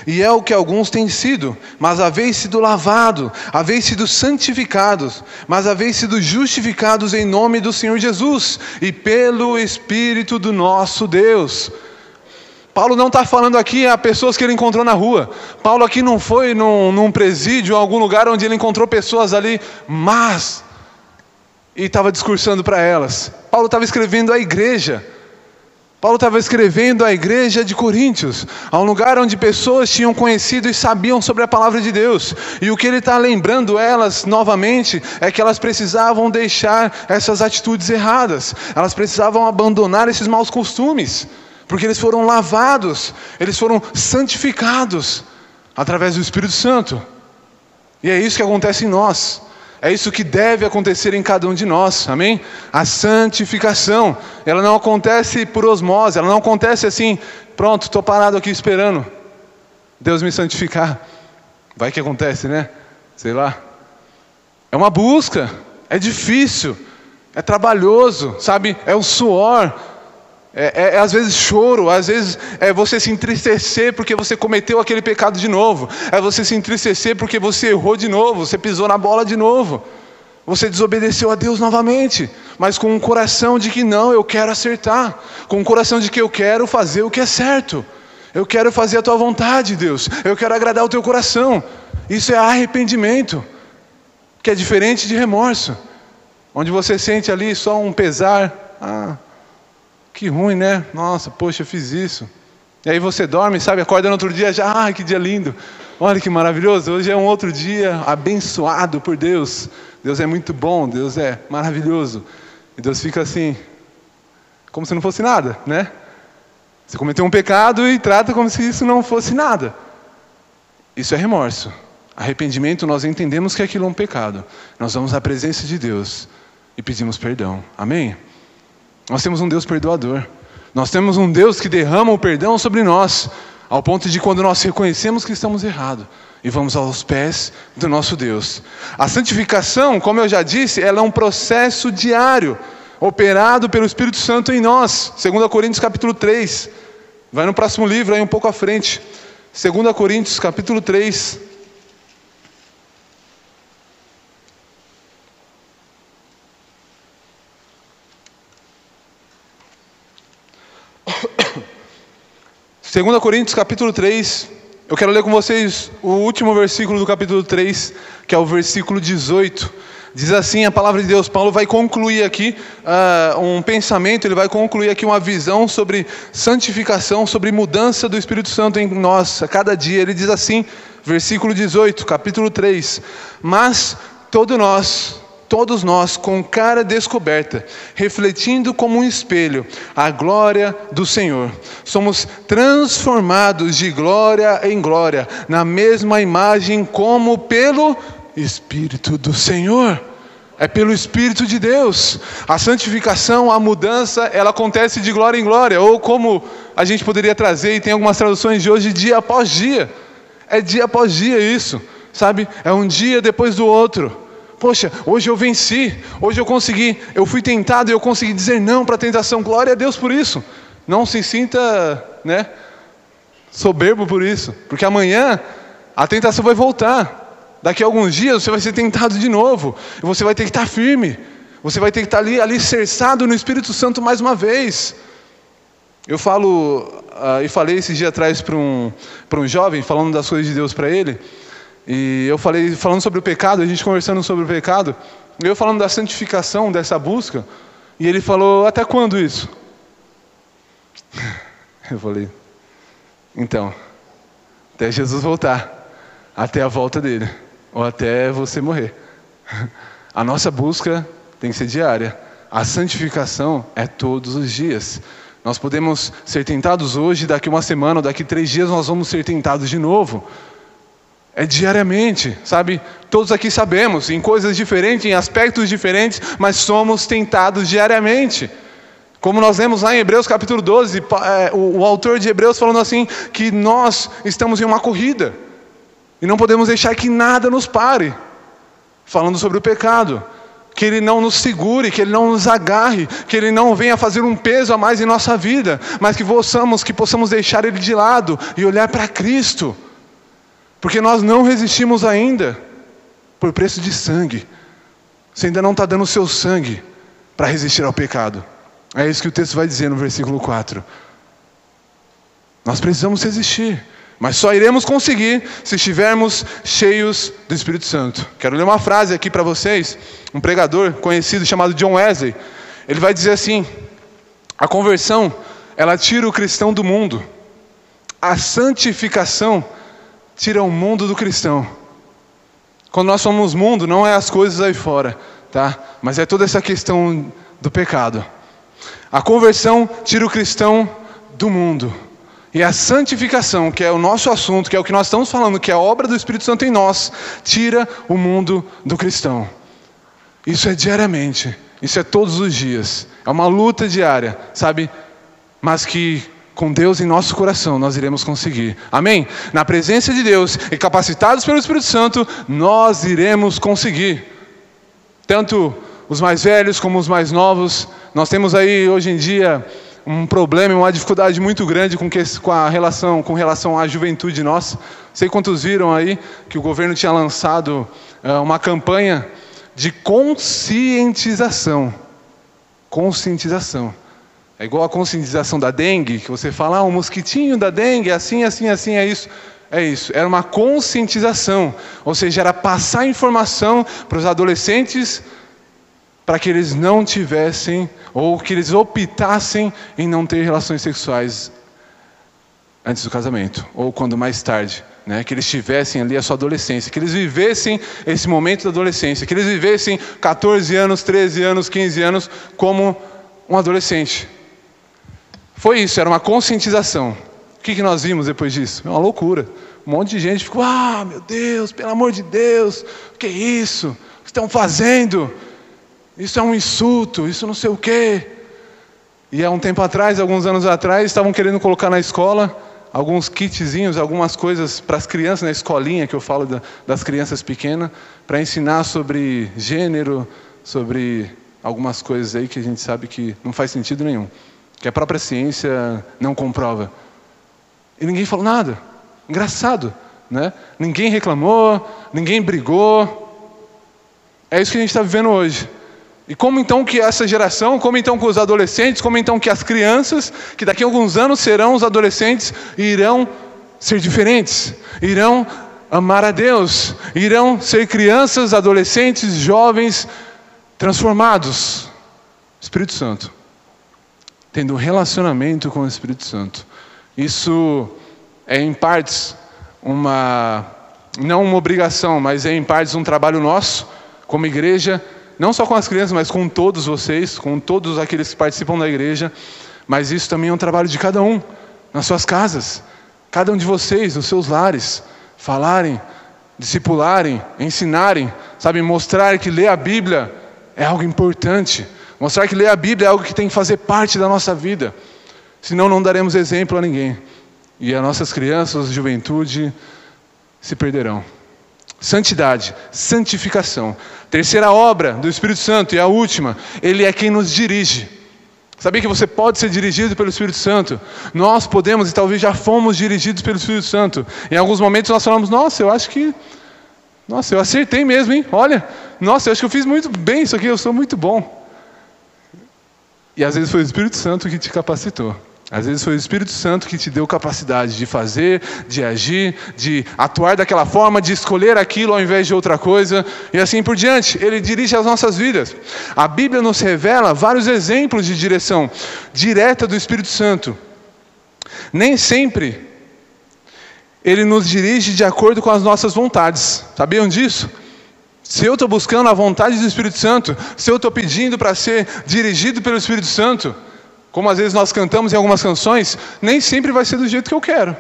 E é o que alguns têm sido, mas haveis sido lavado, haveis sido santificados, mas haveis sido justificados em nome do Senhor Jesus e pelo Espírito do nosso Deus. Paulo não está falando aqui a pessoas que ele encontrou na rua. Paulo aqui não foi num, num presídio, em algum lugar onde ele encontrou pessoas ali, mas e estava discursando para elas. Paulo estava escrevendo à igreja. Paulo estava escrevendo à igreja de Coríntios, a um lugar onde pessoas tinham conhecido e sabiam sobre a palavra de Deus. E o que ele está lembrando elas novamente é que elas precisavam deixar essas atitudes erradas, elas precisavam abandonar esses maus costumes porque eles foram lavados, eles foram santificados através do Espírito Santo. E é isso que acontece em nós. É isso que deve acontecer em cada um de nós, amém? A santificação, ela não acontece por osmose, ela não acontece assim, pronto, estou parado aqui esperando Deus me santificar. Vai que acontece, né? Sei lá. É uma busca, é difícil, é trabalhoso, sabe? É um suor, é, é, é, às vezes choro, às vezes é você se entristecer porque você cometeu aquele pecado de novo, é você se entristecer porque você errou de novo, você pisou na bola de novo, você desobedeceu a Deus novamente, mas com um coração de que não, eu quero acertar, com um coração de que eu quero fazer o que é certo, eu quero fazer a tua vontade, Deus, eu quero agradar o teu coração, isso é arrependimento. que é diferente de remorso, onde você sente ali só um pesar. Ah, que ruim, né? Nossa, poxa, eu fiz isso. E aí você dorme, sabe? Acorda no outro dia já, ah, que dia lindo. Olha que maravilhoso. Hoje é um outro dia abençoado por Deus. Deus é muito bom, Deus é maravilhoso. E Deus fica assim, como se não fosse nada, né? Você cometeu um pecado e trata como se isso não fosse nada. Isso é remorso. Arrependimento, nós entendemos que aquilo é um pecado. Nós vamos à presença de Deus e pedimos perdão. Amém? Nós temos um Deus perdoador. Nós temos um Deus que derrama o perdão sobre nós, ao ponto de quando nós reconhecemos que estamos errados e vamos aos pés do nosso Deus. A santificação, como eu já disse, ela é um processo diário operado pelo Espírito Santo em nós. 2 Coríntios capítulo 3. Vai no próximo livro, aí um pouco à frente. 2 Coríntios capítulo 3. Segunda Coríntios capítulo 3, eu quero ler com vocês o último versículo do capítulo 3, que é o versículo 18 Diz assim a palavra de Deus. Paulo vai concluir aqui uh, um pensamento, ele vai concluir aqui uma visão sobre santificação, sobre mudança do Espírito Santo em nós a cada dia. Ele diz assim, versículo 18, capítulo 3: Mas todos nós, todos nós, com cara descoberta, refletindo como um espelho a glória do Senhor, somos transformados de glória em glória, na mesma imagem como pelo Espírito do Senhor. É pelo Espírito de Deus. A santificação, a mudança, ela acontece de glória em glória. Ou como a gente poderia trazer, e tem algumas traduções de hoje, dia após dia. É dia após dia isso, sabe? É um dia depois do outro. Poxa, hoje eu venci, hoje eu consegui, eu fui tentado e eu consegui dizer não para a tentação. Glória a Deus por isso. Não se sinta, né, soberbo por isso, porque amanhã a tentação vai voltar. Daqui a alguns dias você vai ser tentado de novo. E você vai ter que estar firme. Você vai ter que estar ali alicerçado no Espírito Santo mais uma vez. Eu falo, uh, e falei esse dia atrás para um, um jovem, falando das coisas de Deus para ele. E eu falei, falando sobre o pecado, a gente conversando sobre o pecado. Eu falando da santificação, dessa busca. E ele falou: Até quando isso? Eu falei: Então, até Jesus voltar, até a volta dele ou até você morrer. A nossa busca tem que ser diária. A santificação é todos os dias. Nós podemos ser tentados hoje, daqui uma semana, ou daqui três dias nós vamos ser tentados de novo. É diariamente, sabe? Todos aqui sabemos, em coisas diferentes, em aspectos diferentes, mas somos tentados diariamente. Como nós lemos lá em Hebreus capítulo 12, é, o autor de Hebreus falando assim, que nós estamos em uma corrida. E não podemos deixar que nada nos pare, falando sobre o pecado. Que ele não nos segure, que ele não nos agarre, que ele não venha fazer um peso a mais em nossa vida, mas que possamos, que possamos deixar ele de lado e olhar para Cristo. Porque nós não resistimos ainda por preço de sangue. Você ainda não está dando o seu sangue para resistir ao pecado. É isso que o texto vai dizer no versículo 4. Nós precisamos resistir. Mas só iremos conseguir se estivermos cheios do Espírito Santo. Quero ler uma frase aqui para vocês. Um pregador conhecido chamado John Wesley. Ele vai dizer assim: A conversão, ela tira o cristão do mundo. A santificação tira o mundo do cristão. Quando nós somos mundo, não é as coisas aí fora, tá? Mas é toda essa questão do pecado. A conversão tira o cristão do mundo. E a santificação, que é o nosso assunto, que é o que nós estamos falando, que é a obra do Espírito Santo em nós, tira o mundo do cristão. Isso é diariamente, isso é todos os dias. É uma luta diária, sabe? Mas que com Deus em nosso coração nós iremos conseguir. Amém? Na presença de Deus e capacitados pelo Espírito Santo, nós iremos conseguir. Tanto os mais velhos como os mais novos. Nós temos aí hoje em dia um problema, uma dificuldade muito grande com, que, com, a relação, com relação à juventude nossa. Sei quantos viram aí que o governo tinha lançado uh, uma campanha de conscientização. Conscientização. É igual a conscientização da dengue, que você fala, ah, um mosquitinho da dengue, é assim, assim, assim, é isso. é isso, era uma conscientização, ou seja, era passar informação para os adolescentes para que eles não tivessem ou que eles optassem em não ter relações sexuais antes do casamento ou quando mais tarde, né? Que eles tivessem ali a sua adolescência, que eles vivessem esse momento da adolescência, que eles vivessem 14 anos, 13 anos, 15 anos como um adolescente. Foi isso, era uma conscientização que, que nós vimos depois disso? É uma loucura. Um monte de gente ficou, ah, meu Deus, pelo amor de Deus, o que é isso? O que estão fazendo? Isso é um insulto, isso não sei o quê. E há um tempo atrás, alguns anos atrás, estavam querendo colocar na escola alguns kitzinhos, algumas coisas para as crianças, na escolinha que eu falo da, das crianças pequenas, para ensinar sobre gênero, sobre algumas coisas aí que a gente sabe que não faz sentido nenhum, que a própria ciência não comprova. E ninguém falou nada. Engraçado, né? Ninguém reclamou, ninguém brigou. É isso que a gente está vivendo hoje. E como então que essa geração, como então que os adolescentes, como então que as crianças, que daqui a alguns anos serão os adolescentes, irão ser diferentes, irão amar a Deus, irão ser crianças, adolescentes, jovens transformados. Espírito Santo. Tendo um relacionamento com o Espírito Santo. Isso é em partes uma não uma obrigação, mas é em partes um trabalho nosso como igreja, não só com as crianças, mas com todos vocês, com todos aqueles que participam da igreja, mas isso também é um trabalho de cada um, nas suas casas, cada um de vocês, nos seus lares, falarem, discipularem, ensinarem, sabe, mostrar que ler a Bíblia é algo importante, mostrar que ler a Bíblia é algo que tem que fazer parte da nossa vida senão não daremos exemplo a ninguém. E as nossas crianças, juventude, se perderão. Santidade, santificação. Terceira obra do Espírito Santo e a última, ele é quem nos dirige. Sabia que você pode ser dirigido pelo Espírito Santo? Nós podemos e talvez já fomos dirigidos pelo Espírito Santo. Em alguns momentos nós falamos: Nossa, eu acho que. Nossa, eu acertei mesmo, hein? Olha, nossa, eu acho que eu fiz muito bem isso aqui, eu sou muito bom. E às vezes foi o Espírito Santo que te capacitou. Às vezes foi o Espírito Santo que te deu capacidade de fazer, de agir, de atuar daquela forma, de escolher aquilo ao invés de outra coisa, e assim por diante. Ele dirige as nossas vidas. A Bíblia nos revela vários exemplos de direção direta do Espírito Santo. Nem sempre ele nos dirige de acordo com as nossas vontades. Sabiam disso? Se eu estou buscando a vontade do Espírito Santo, se eu estou pedindo para ser dirigido pelo Espírito Santo, como às vezes nós cantamos em algumas canções, nem sempre vai ser do jeito que eu quero.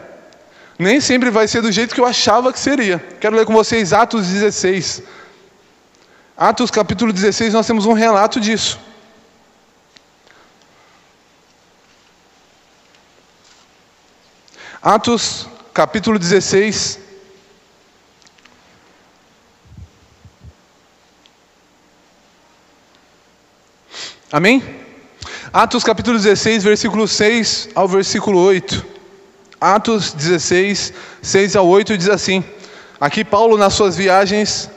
Nem sempre vai ser do jeito que eu achava que seria. Quero ler com vocês Atos 16. Atos capítulo 16, nós temos um relato disso. Atos capítulo 16. Amém? Atos capítulo 16, versículo 6 ao versículo 8. Atos 16, 6 ao 8 diz assim: Aqui Paulo, nas suas viagens,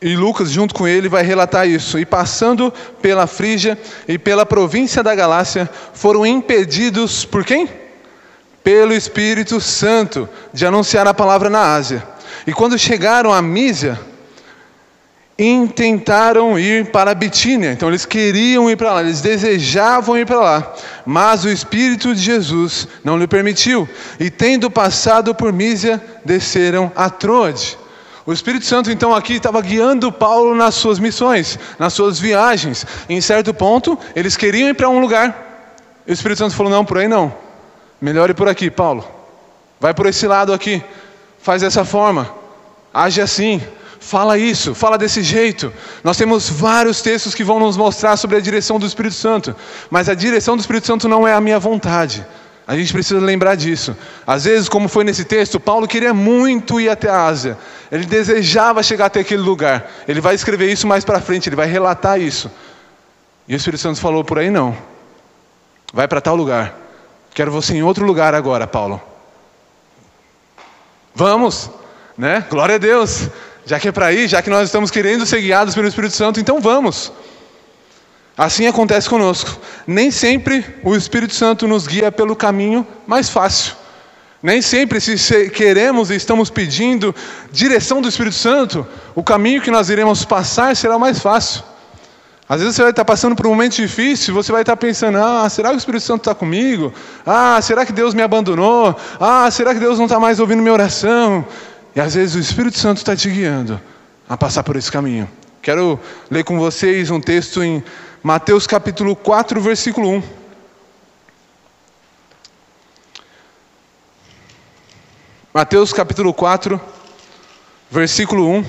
e Lucas, junto com ele, vai relatar isso. E passando pela Frígia e pela província da Galácia, foram impedidos por quem? Pelo Espírito Santo de anunciar a palavra na Ásia. E quando chegaram a Mísia, intentaram ir para Bitínia. Então eles queriam ir para lá, eles desejavam ir para lá, mas o Espírito de Jesus não lhe permitiu. E tendo passado por Mísia, desceram a Troade. O Espírito Santo então aqui estava guiando Paulo nas suas missões, nas suas viagens. em certo ponto, eles queriam ir para um lugar. E o Espírito Santo falou: "Não, por aí não. Melhor ir por aqui, Paulo. Vai por esse lado aqui. Faz dessa forma. Age assim fala isso, fala desse jeito. Nós temos vários textos que vão nos mostrar sobre a direção do Espírito Santo, mas a direção do Espírito Santo não é a minha vontade. A gente precisa lembrar disso. Às vezes, como foi nesse texto, Paulo queria muito ir até a Ásia. Ele desejava chegar até aquele lugar. Ele vai escrever isso mais para frente, ele vai relatar isso. E o Espírito Santo falou por aí não. Vai para tal lugar. Quero você em outro lugar agora, Paulo. Vamos, né? Glória a Deus. Já que é para ir, já que nós estamos querendo ser guiados pelo Espírito Santo, então vamos. Assim acontece conosco. Nem sempre o Espírito Santo nos guia pelo caminho mais fácil. Nem sempre, se queremos e estamos pedindo direção do Espírito Santo, o caminho que nós iremos passar será mais fácil. Às vezes você vai estar passando por um momento difícil, você vai estar pensando: ah, será que o Espírito Santo está comigo? Ah, será que Deus me abandonou? Ah, será que Deus não está mais ouvindo minha oração? E às vezes o Espírito Santo está te guiando a passar por esse caminho. Quero ler com vocês um texto em Mateus capítulo 4, versículo 1. Mateus capítulo 4, versículo 1.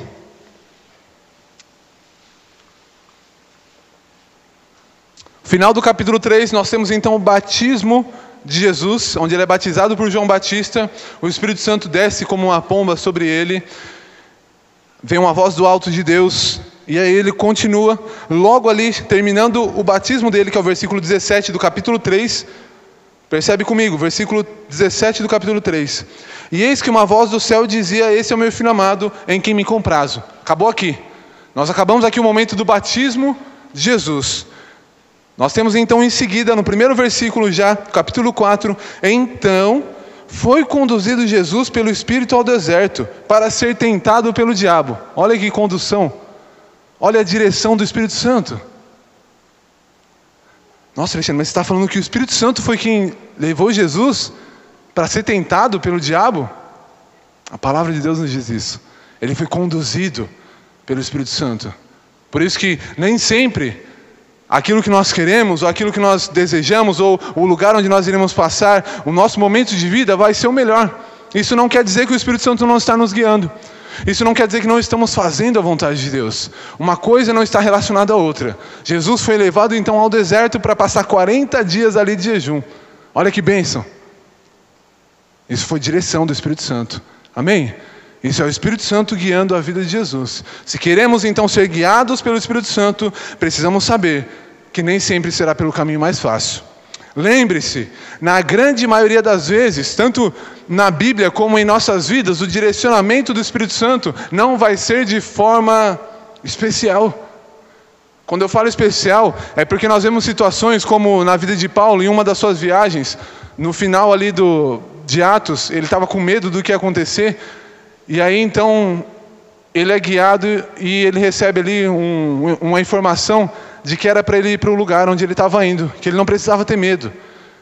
Final do capítulo 3, nós temos então o batismo de Jesus, onde ele é batizado por João Batista, o Espírito Santo desce como uma pomba sobre ele, vem uma voz do alto de Deus, e aí ele continua, logo ali, terminando o batismo dele, que é o versículo 17 do capítulo 3, percebe comigo, versículo 17 do capítulo 3. E eis que uma voz do céu dizia: Esse é o meu filho amado, em quem me comprazo. Acabou aqui. Nós acabamos aqui o momento do batismo de Jesus. Nós temos então em seguida, no primeiro versículo já, capítulo 4, então foi conduzido Jesus pelo Espírito ao deserto para ser tentado pelo diabo. Olha que condução. Olha a direção do Espírito Santo. Nossa, Alexandre, mas você está falando que o Espírito Santo foi quem levou Jesus para ser tentado pelo diabo? A palavra de Deus nos diz isso. Ele foi conduzido pelo Espírito Santo. Por isso que nem sempre aquilo que nós queremos, ou aquilo que nós desejamos, ou o lugar onde nós iremos passar o nosso momento de vida vai ser o melhor. Isso não quer dizer que o Espírito Santo não está nos guiando. Isso não quer dizer que não estamos fazendo a vontade de Deus. Uma coisa não está relacionada à outra. Jesus foi levado então ao deserto para passar 40 dias ali de jejum. Olha que bênção. Isso foi direção do Espírito Santo. Amém? Isso é o Espírito Santo guiando a vida de Jesus. Se queremos então ser guiados pelo Espírito Santo, precisamos saber que nem sempre será pelo caminho mais fácil. Lembre-se, na grande maioria das vezes, tanto na Bíblia como em nossas vidas, o direcionamento do Espírito Santo não vai ser de forma especial. Quando eu falo especial, é porque nós vemos situações como na vida de Paulo, em uma das suas viagens, no final ali do, de Atos, ele estava com medo do que ia acontecer, e aí então ele é guiado e ele recebe ali um, uma informação de que era para ele ir para o lugar onde ele estava indo, que ele não precisava ter medo.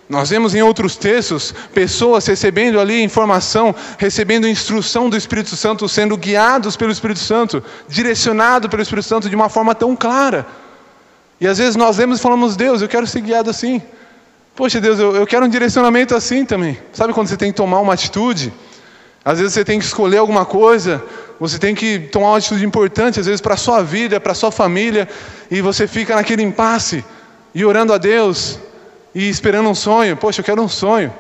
Nós vemos em outros textos pessoas recebendo ali informação, recebendo instrução do Espírito Santo, sendo guiados pelo Espírito Santo, direcionados pelo Espírito Santo de uma forma tão clara. E às vezes nós lemos e falamos, Deus, eu quero ser guiado assim. Poxa, Deus, eu, eu quero um direcionamento assim também. Sabe quando você tem que tomar uma atitude? Às vezes você tem que escolher alguma coisa, você tem que tomar uma atitude importante, às vezes para a sua vida, para a sua família, e você fica naquele impasse, e orando a Deus, e esperando um sonho. Poxa, eu quero um sonho.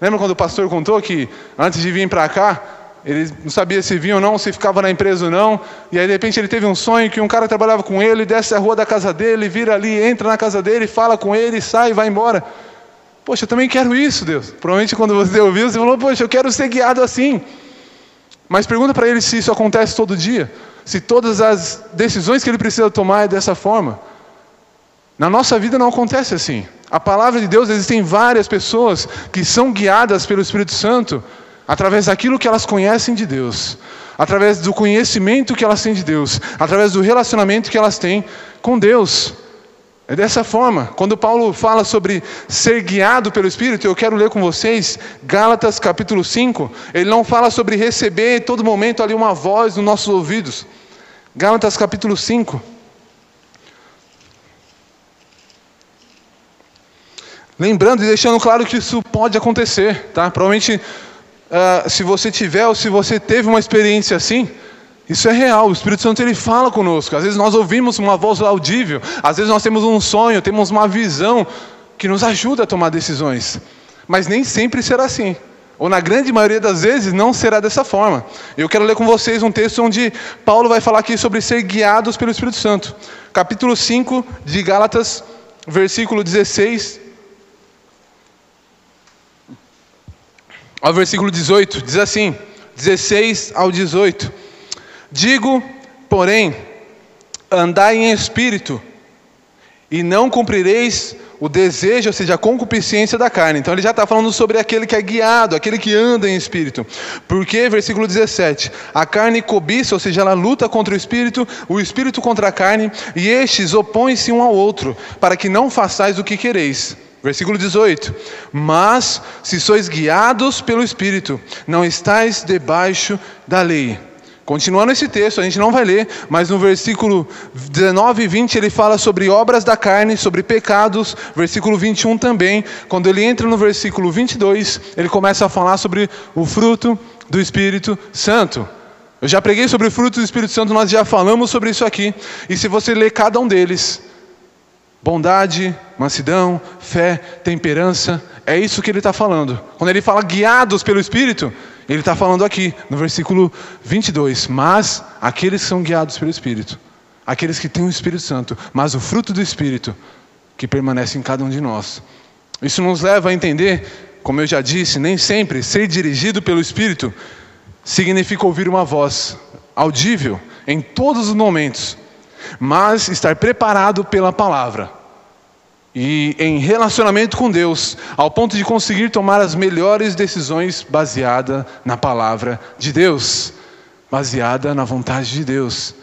Lembra quando o pastor contou que antes de vir para cá, ele não sabia se vinha ou não, se ficava na empresa ou não, e aí de repente ele teve um sonho que um cara trabalhava com ele, desce a rua da casa dele, vira ali, entra na casa dele, fala com ele, sai e vai embora. Poxa, eu também quero isso, Deus. Provavelmente quando você ouviu, você falou, poxa, eu quero ser guiado assim. Mas pergunta para ele se isso acontece todo dia, se todas as decisões que ele precisa tomar é dessa forma. Na nossa vida não acontece assim. A palavra de Deus, existem várias pessoas que são guiadas pelo Espírito Santo através daquilo que elas conhecem de Deus, através do conhecimento que elas têm de Deus, através do relacionamento que elas têm com Deus. É dessa forma. Quando Paulo fala sobre ser guiado pelo Espírito, eu quero ler com vocês Gálatas capítulo 5. Ele não fala sobre receber em todo momento ali uma voz nos nossos ouvidos. Gálatas capítulo 5. Lembrando e deixando claro que isso pode acontecer, tá? Provavelmente, uh, se você tiver ou se você teve uma experiência assim, isso é real, o Espírito Santo ele fala conosco. Às vezes nós ouvimos uma voz audível, às vezes nós temos um sonho, temos uma visão que nos ajuda a tomar decisões. Mas nem sempre será assim. Ou na grande maioria das vezes não será dessa forma. Eu quero ler com vocês um texto onde Paulo vai falar aqui sobre ser guiados pelo Espírito Santo. Capítulo 5 de Gálatas, versículo 16 ao versículo 18, diz assim: 16 ao 18. Digo, porém, andai em espírito, e não cumprireis o desejo, ou seja, a concupiscência da carne. Então ele já está falando sobre aquele que é guiado, aquele que anda em espírito. Porque, versículo 17: a carne cobiça, ou seja, ela luta contra o espírito, o espírito contra a carne, e estes opõem-se um ao outro, para que não façais o que quereis. Versículo 18: Mas se sois guiados pelo Espírito, não estáis debaixo da lei. Continuando esse texto, a gente não vai ler, mas no versículo 19 e 20 ele fala sobre obras da carne, sobre pecados. Versículo 21 também. Quando ele entra no versículo 22, ele começa a falar sobre o fruto do Espírito Santo. Eu já preguei sobre o fruto do Espírito Santo, nós já falamos sobre isso aqui. E se você ler cada um deles, bondade, mansidão, fé, temperança, é isso que ele está falando. Quando ele fala guiados pelo Espírito, ele está falando aqui, no versículo 22, mas aqueles que são guiados pelo Espírito, aqueles que têm o Espírito Santo, mas o fruto do Espírito que permanece em cada um de nós. Isso nos leva a entender, como eu já disse, nem sempre ser dirigido pelo Espírito significa ouvir uma voz audível em todos os momentos, mas estar preparado pela palavra e em relacionamento com Deus, ao ponto de conseguir tomar as melhores decisões baseada na palavra de Deus, baseada na vontade de Deus.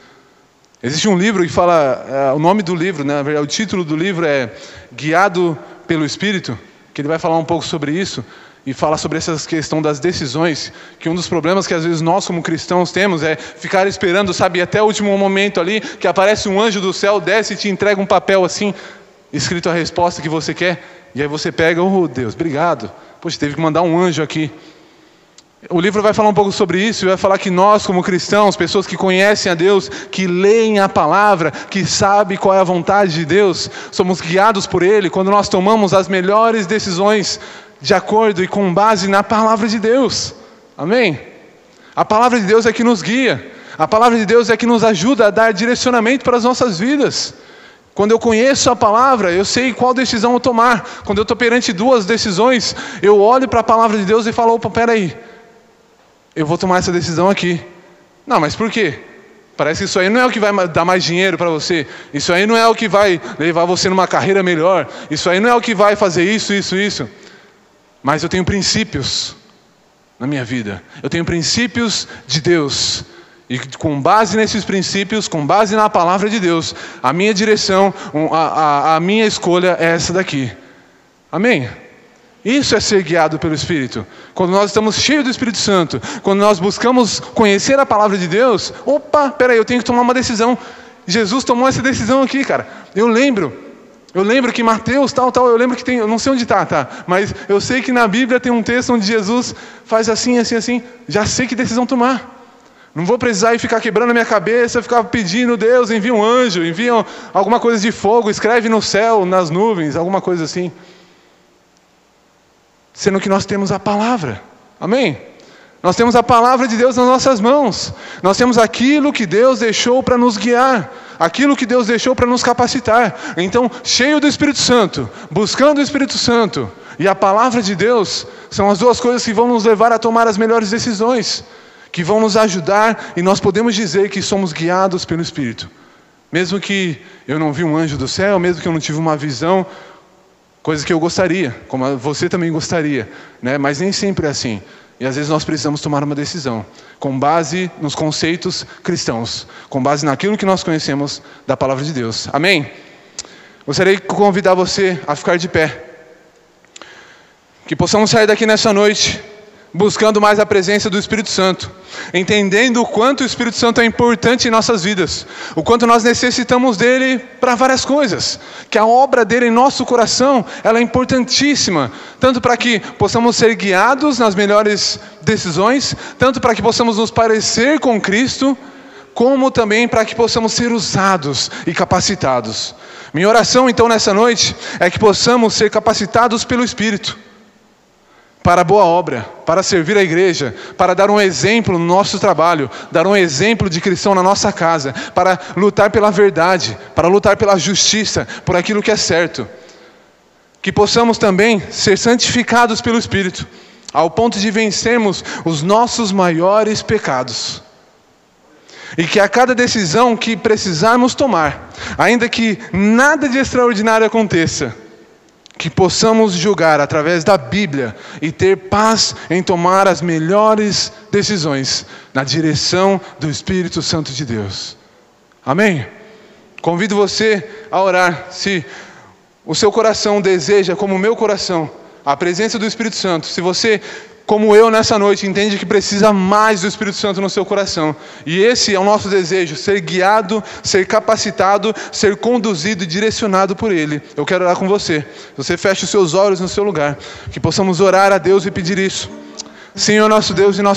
Existe um livro que fala, é, o nome do livro, né, o título do livro é Guiado pelo Espírito, que ele vai falar um pouco sobre isso e fala sobre essa questão das decisões, que um dos problemas que às vezes nós como cristãos temos é ficar esperando, sabe, até o último momento ali, que aparece um anjo do céu, desce e te entrega um papel assim, escrito a resposta que você quer, e aí você pega, oh Deus, obrigado. Poxa, teve que mandar um anjo aqui. O livro vai falar um pouco sobre isso, vai falar que nós, como cristãos, pessoas que conhecem a Deus, que leem a palavra, que sabem qual é a vontade de Deus, somos guiados por Ele quando nós tomamos as melhores decisões de acordo e com base na palavra de Deus. Amém? A palavra de Deus é que nos guia, a palavra de Deus é que nos ajuda a dar direcionamento para as nossas vidas. Quando eu conheço a palavra, eu sei qual decisão eu tomar. Quando eu estou perante duas decisões, eu olho para a palavra de Deus e falo: opa, peraí, eu vou tomar essa decisão aqui. Não, mas por quê? Parece que isso aí não é o que vai dar mais dinheiro para você. Isso aí não é o que vai levar você numa carreira melhor. Isso aí não é o que vai fazer isso, isso, isso. Mas eu tenho princípios na minha vida. Eu tenho princípios de Deus. E com base nesses princípios, com base na palavra de Deus, a minha direção, a, a, a minha escolha é essa daqui. Amém? Isso é ser guiado pelo Espírito. Quando nós estamos cheios do Espírito Santo, quando nós buscamos conhecer a palavra de Deus, opa, peraí, eu tenho que tomar uma decisão. Jesus tomou essa decisão aqui, cara. Eu lembro, eu lembro que Mateus, tal, tal, eu lembro que tem, eu não sei onde está, tá? Mas eu sei que na Bíblia tem um texto onde Jesus faz assim, assim, assim. Já sei que decisão tomar. Não vou precisar ir ficar quebrando a minha cabeça, ficar pedindo, Deus, envia um anjo, envia alguma coisa de fogo, escreve no céu, nas nuvens, alguma coisa assim. Sendo que nós temos a palavra. Amém? Nós temos a palavra de Deus nas nossas mãos. Nós temos aquilo que Deus deixou para nos guiar, aquilo que Deus deixou para nos capacitar. Então, cheio do Espírito Santo, buscando o Espírito Santo e a palavra de Deus, são as duas coisas que vão nos levar a tomar as melhores decisões que vão nos ajudar e nós podemos dizer que somos guiados pelo Espírito. Mesmo que eu não vi um anjo do céu, mesmo que eu não tive uma visão, coisa que eu gostaria, como você também gostaria, né? mas nem sempre é assim. E às vezes nós precisamos tomar uma decisão, com base nos conceitos cristãos, com base naquilo que nós conhecemos da palavra de Deus. Amém? Gostaria de convidar você a ficar de pé. Que possamos sair daqui nessa noite buscando mais a presença do Espírito Santo, entendendo o quanto o Espírito Santo é importante em nossas vidas, o quanto nós necessitamos dele para várias coisas, que a obra dele em nosso coração, ela é importantíssima, tanto para que possamos ser guiados nas melhores decisões, tanto para que possamos nos parecer com Cristo, como também para que possamos ser usados e capacitados. Minha oração então nessa noite é que possamos ser capacitados pelo Espírito para a boa obra, para servir a igreja, para dar um exemplo no nosso trabalho, dar um exemplo de cristão na nossa casa, para lutar pela verdade, para lutar pela justiça, por aquilo que é certo. Que possamos também ser santificados pelo Espírito, ao ponto de vencermos os nossos maiores pecados. E que a cada decisão que precisarmos tomar, ainda que nada de extraordinário aconteça, que possamos julgar através da Bíblia e ter paz em tomar as melhores decisões na direção do Espírito Santo de Deus. Amém? Convido você a orar. Se o seu coração deseja, como o meu coração, a presença do Espírito Santo, se você como eu nessa noite, entende que precisa mais do Espírito Santo no seu coração. E esse é o nosso desejo: ser guiado, ser capacitado, ser conduzido e direcionado por Ele. Eu quero orar com você. Você fecha os seus olhos no seu lugar, que possamos orar a Deus e pedir isso. Senhor nosso Deus e nosso